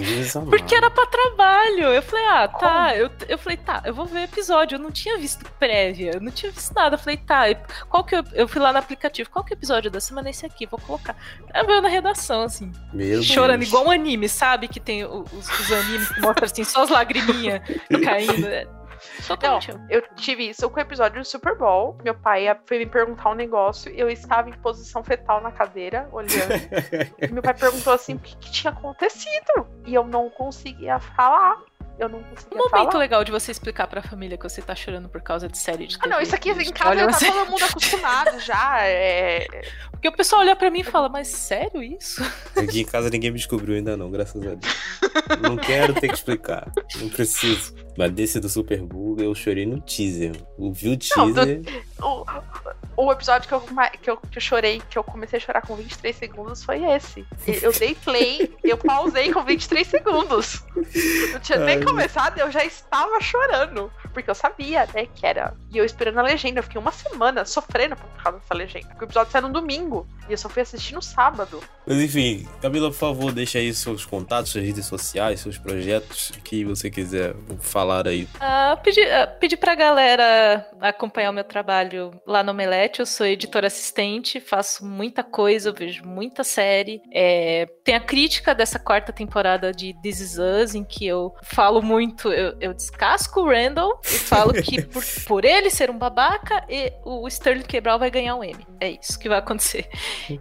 [SPEAKER 2] Porque era pra trabalho. Eu falei, ah, tá. Eu, eu falei, tá, eu vou ver o episódio. Eu não tinha visto prévia, eu não tinha visto nada. Eu falei, tá, qual que eu, eu fui lá no aplicativo. Qual que é o episódio da semana? Esse aqui, vou colocar. Eu vi na redação, assim.
[SPEAKER 1] Meu
[SPEAKER 2] chorando
[SPEAKER 1] Deus.
[SPEAKER 2] igual um anime, sabe? Que tem os, os animes que mostram assim, só as lagriminhas caindo. É
[SPEAKER 3] totalmente. Não, eu tive isso com o episódio do Super Bowl. Meu pai foi me perguntar um negócio. Eu estava em posição fetal na cadeira, olhando. e meu pai perguntou assim: o que, que tinha acontecido? E eu não conseguia falar eu não conseguia
[SPEAKER 2] Um momento
[SPEAKER 3] falar.
[SPEAKER 2] legal de você explicar pra família que você tá chorando por causa de série de TV.
[SPEAKER 3] Ah, não, isso aqui em casa tá assim. todo mundo acostumado já. É...
[SPEAKER 2] Porque o pessoal olha pra mim e fala, mas sério isso?
[SPEAKER 1] Aqui em casa ninguém me descobriu ainda não, graças a Deus. Não quero ter que explicar. Não preciso. Mas desse do Super Bowl eu chorei no teaser. Eu vi o teaser.
[SPEAKER 3] Não, do, o, o, episódio que eu, que, eu, que eu chorei, que eu comecei a chorar com 23 segundos foi esse. Eu dei play, eu pausei com 23 segundos. Não tinha nem começado, eu já estava chorando. Porque eu sabia, né, que era. E eu esperando a legenda. Eu fiquei uma semana sofrendo por causa dessa legenda. Porque o episódio saiu no domingo. E eu só fui assistir no sábado.
[SPEAKER 1] Mas enfim, Camila, por favor, deixa aí seus contatos, suas redes sociais, seus projetos que você quiser falar aí.
[SPEAKER 2] Uh, pedir, uh, pedir pra galera acompanhar o meu trabalho lá no Omelete. Eu sou editora assistente, faço muita coisa, eu vejo muita série. É, tem a crítica dessa quarta temporada de This Is Us, em que eu falo muito, eu, eu descasco o Randall e falo que por, por ele ser um babaca, e o Sterling Quebral vai ganhar um M. É isso que vai acontecer.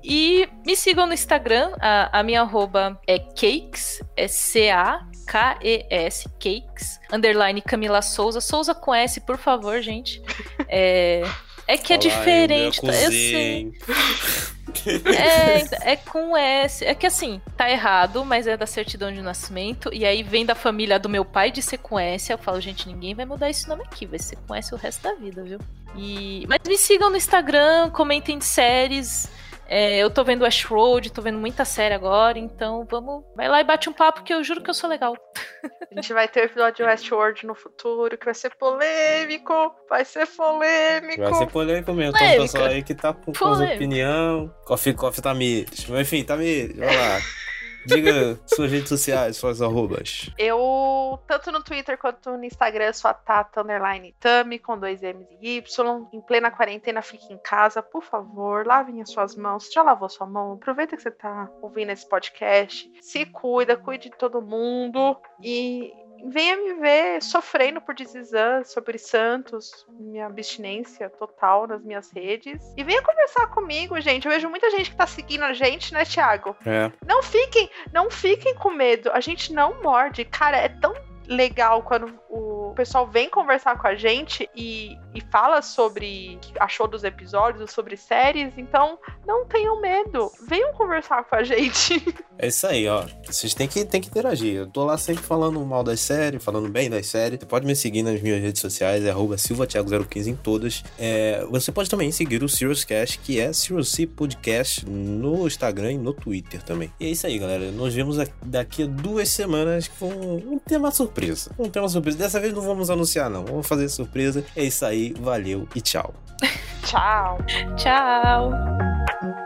[SPEAKER 2] E me sigam no Instagram, a, a minha arroba é cakes, é C-A K-E-S, Cakes, underline Camila Souza. Souza com S, por favor, gente. É, é que é diferente, tá? eu sei. É, é com S. É que assim, tá errado, mas é da certidão de nascimento. E aí vem da família do meu pai de ser com S. Eu falo, gente, ninguém vai mudar esse nome aqui. Vai ser com S o resto da vida, viu? E... Mas me sigam no Instagram, comentem de séries. É, eu tô vendo Westworld, tô vendo muita série agora, então vamos. Vai lá e bate um papo que eu juro que eu sou legal.
[SPEAKER 3] A gente vai ter o episódio de Westworld no futuro, que vai ser polêmico. Vai ser polêmico.
[SPEAKER 1] Vai ser polêmico mesmo. Tem um pessoal aí que tá com, com opinião. Coffee Coffee tá me. Enfim, tá me. Vai lá. Diga suas redes sociais, suas arrobas.
[SPEAKER 3] Eu, tanto no Twitter quanto no Instagram, sou a Tata Underline Tami, com dois M's e Y. Em plena quarentena, fique em casa, por favor, lavem as suas mãos. Já lavou sua mão? Aproveita que você tá ouvindo esse podcast. Se cuida, cuide de todo mundo. E venha me ver sofrendo por Dizizan, sobre Santos, minha abstinência total nas minhas redes. E venha conversar comigo, gente. Eu vejo muita gente que tá seguindo a gente, né, Thiago?
[SPEAKER 1] É.
[SPEAKER 3] Não fiquem, não fiquem com medo. A gente não morde. Cara, é tão legal quando o pessoal vem conversar com a gente e, e fala sobre o que achou dos episódios, sobre séries, então não tenham medo. Venham conversar com a gente.
[SPEAKER 1] É isso aí, ó. Vocês têm que, têm que interagir. Eu tô lá sempre falando mal das séries, falando bem das séries. Você pode me seguir nas minhas redes sociais, é silvatiago015 em todas. É, você pode também seguir o Serious Cast, que é Serious Podcast, no Instagram e no Twitter também. E é isso aí, galera. Nos vemos daqui a duas semanas com um tema surpresa. Um tema surpresa. Dessa vez não vamos anunciar, não. Vamos fazer surpresa. É isso aí. Valeu e tchau.
[SPEAKER 3] tchau.
[SPEAKER 2] Tchau.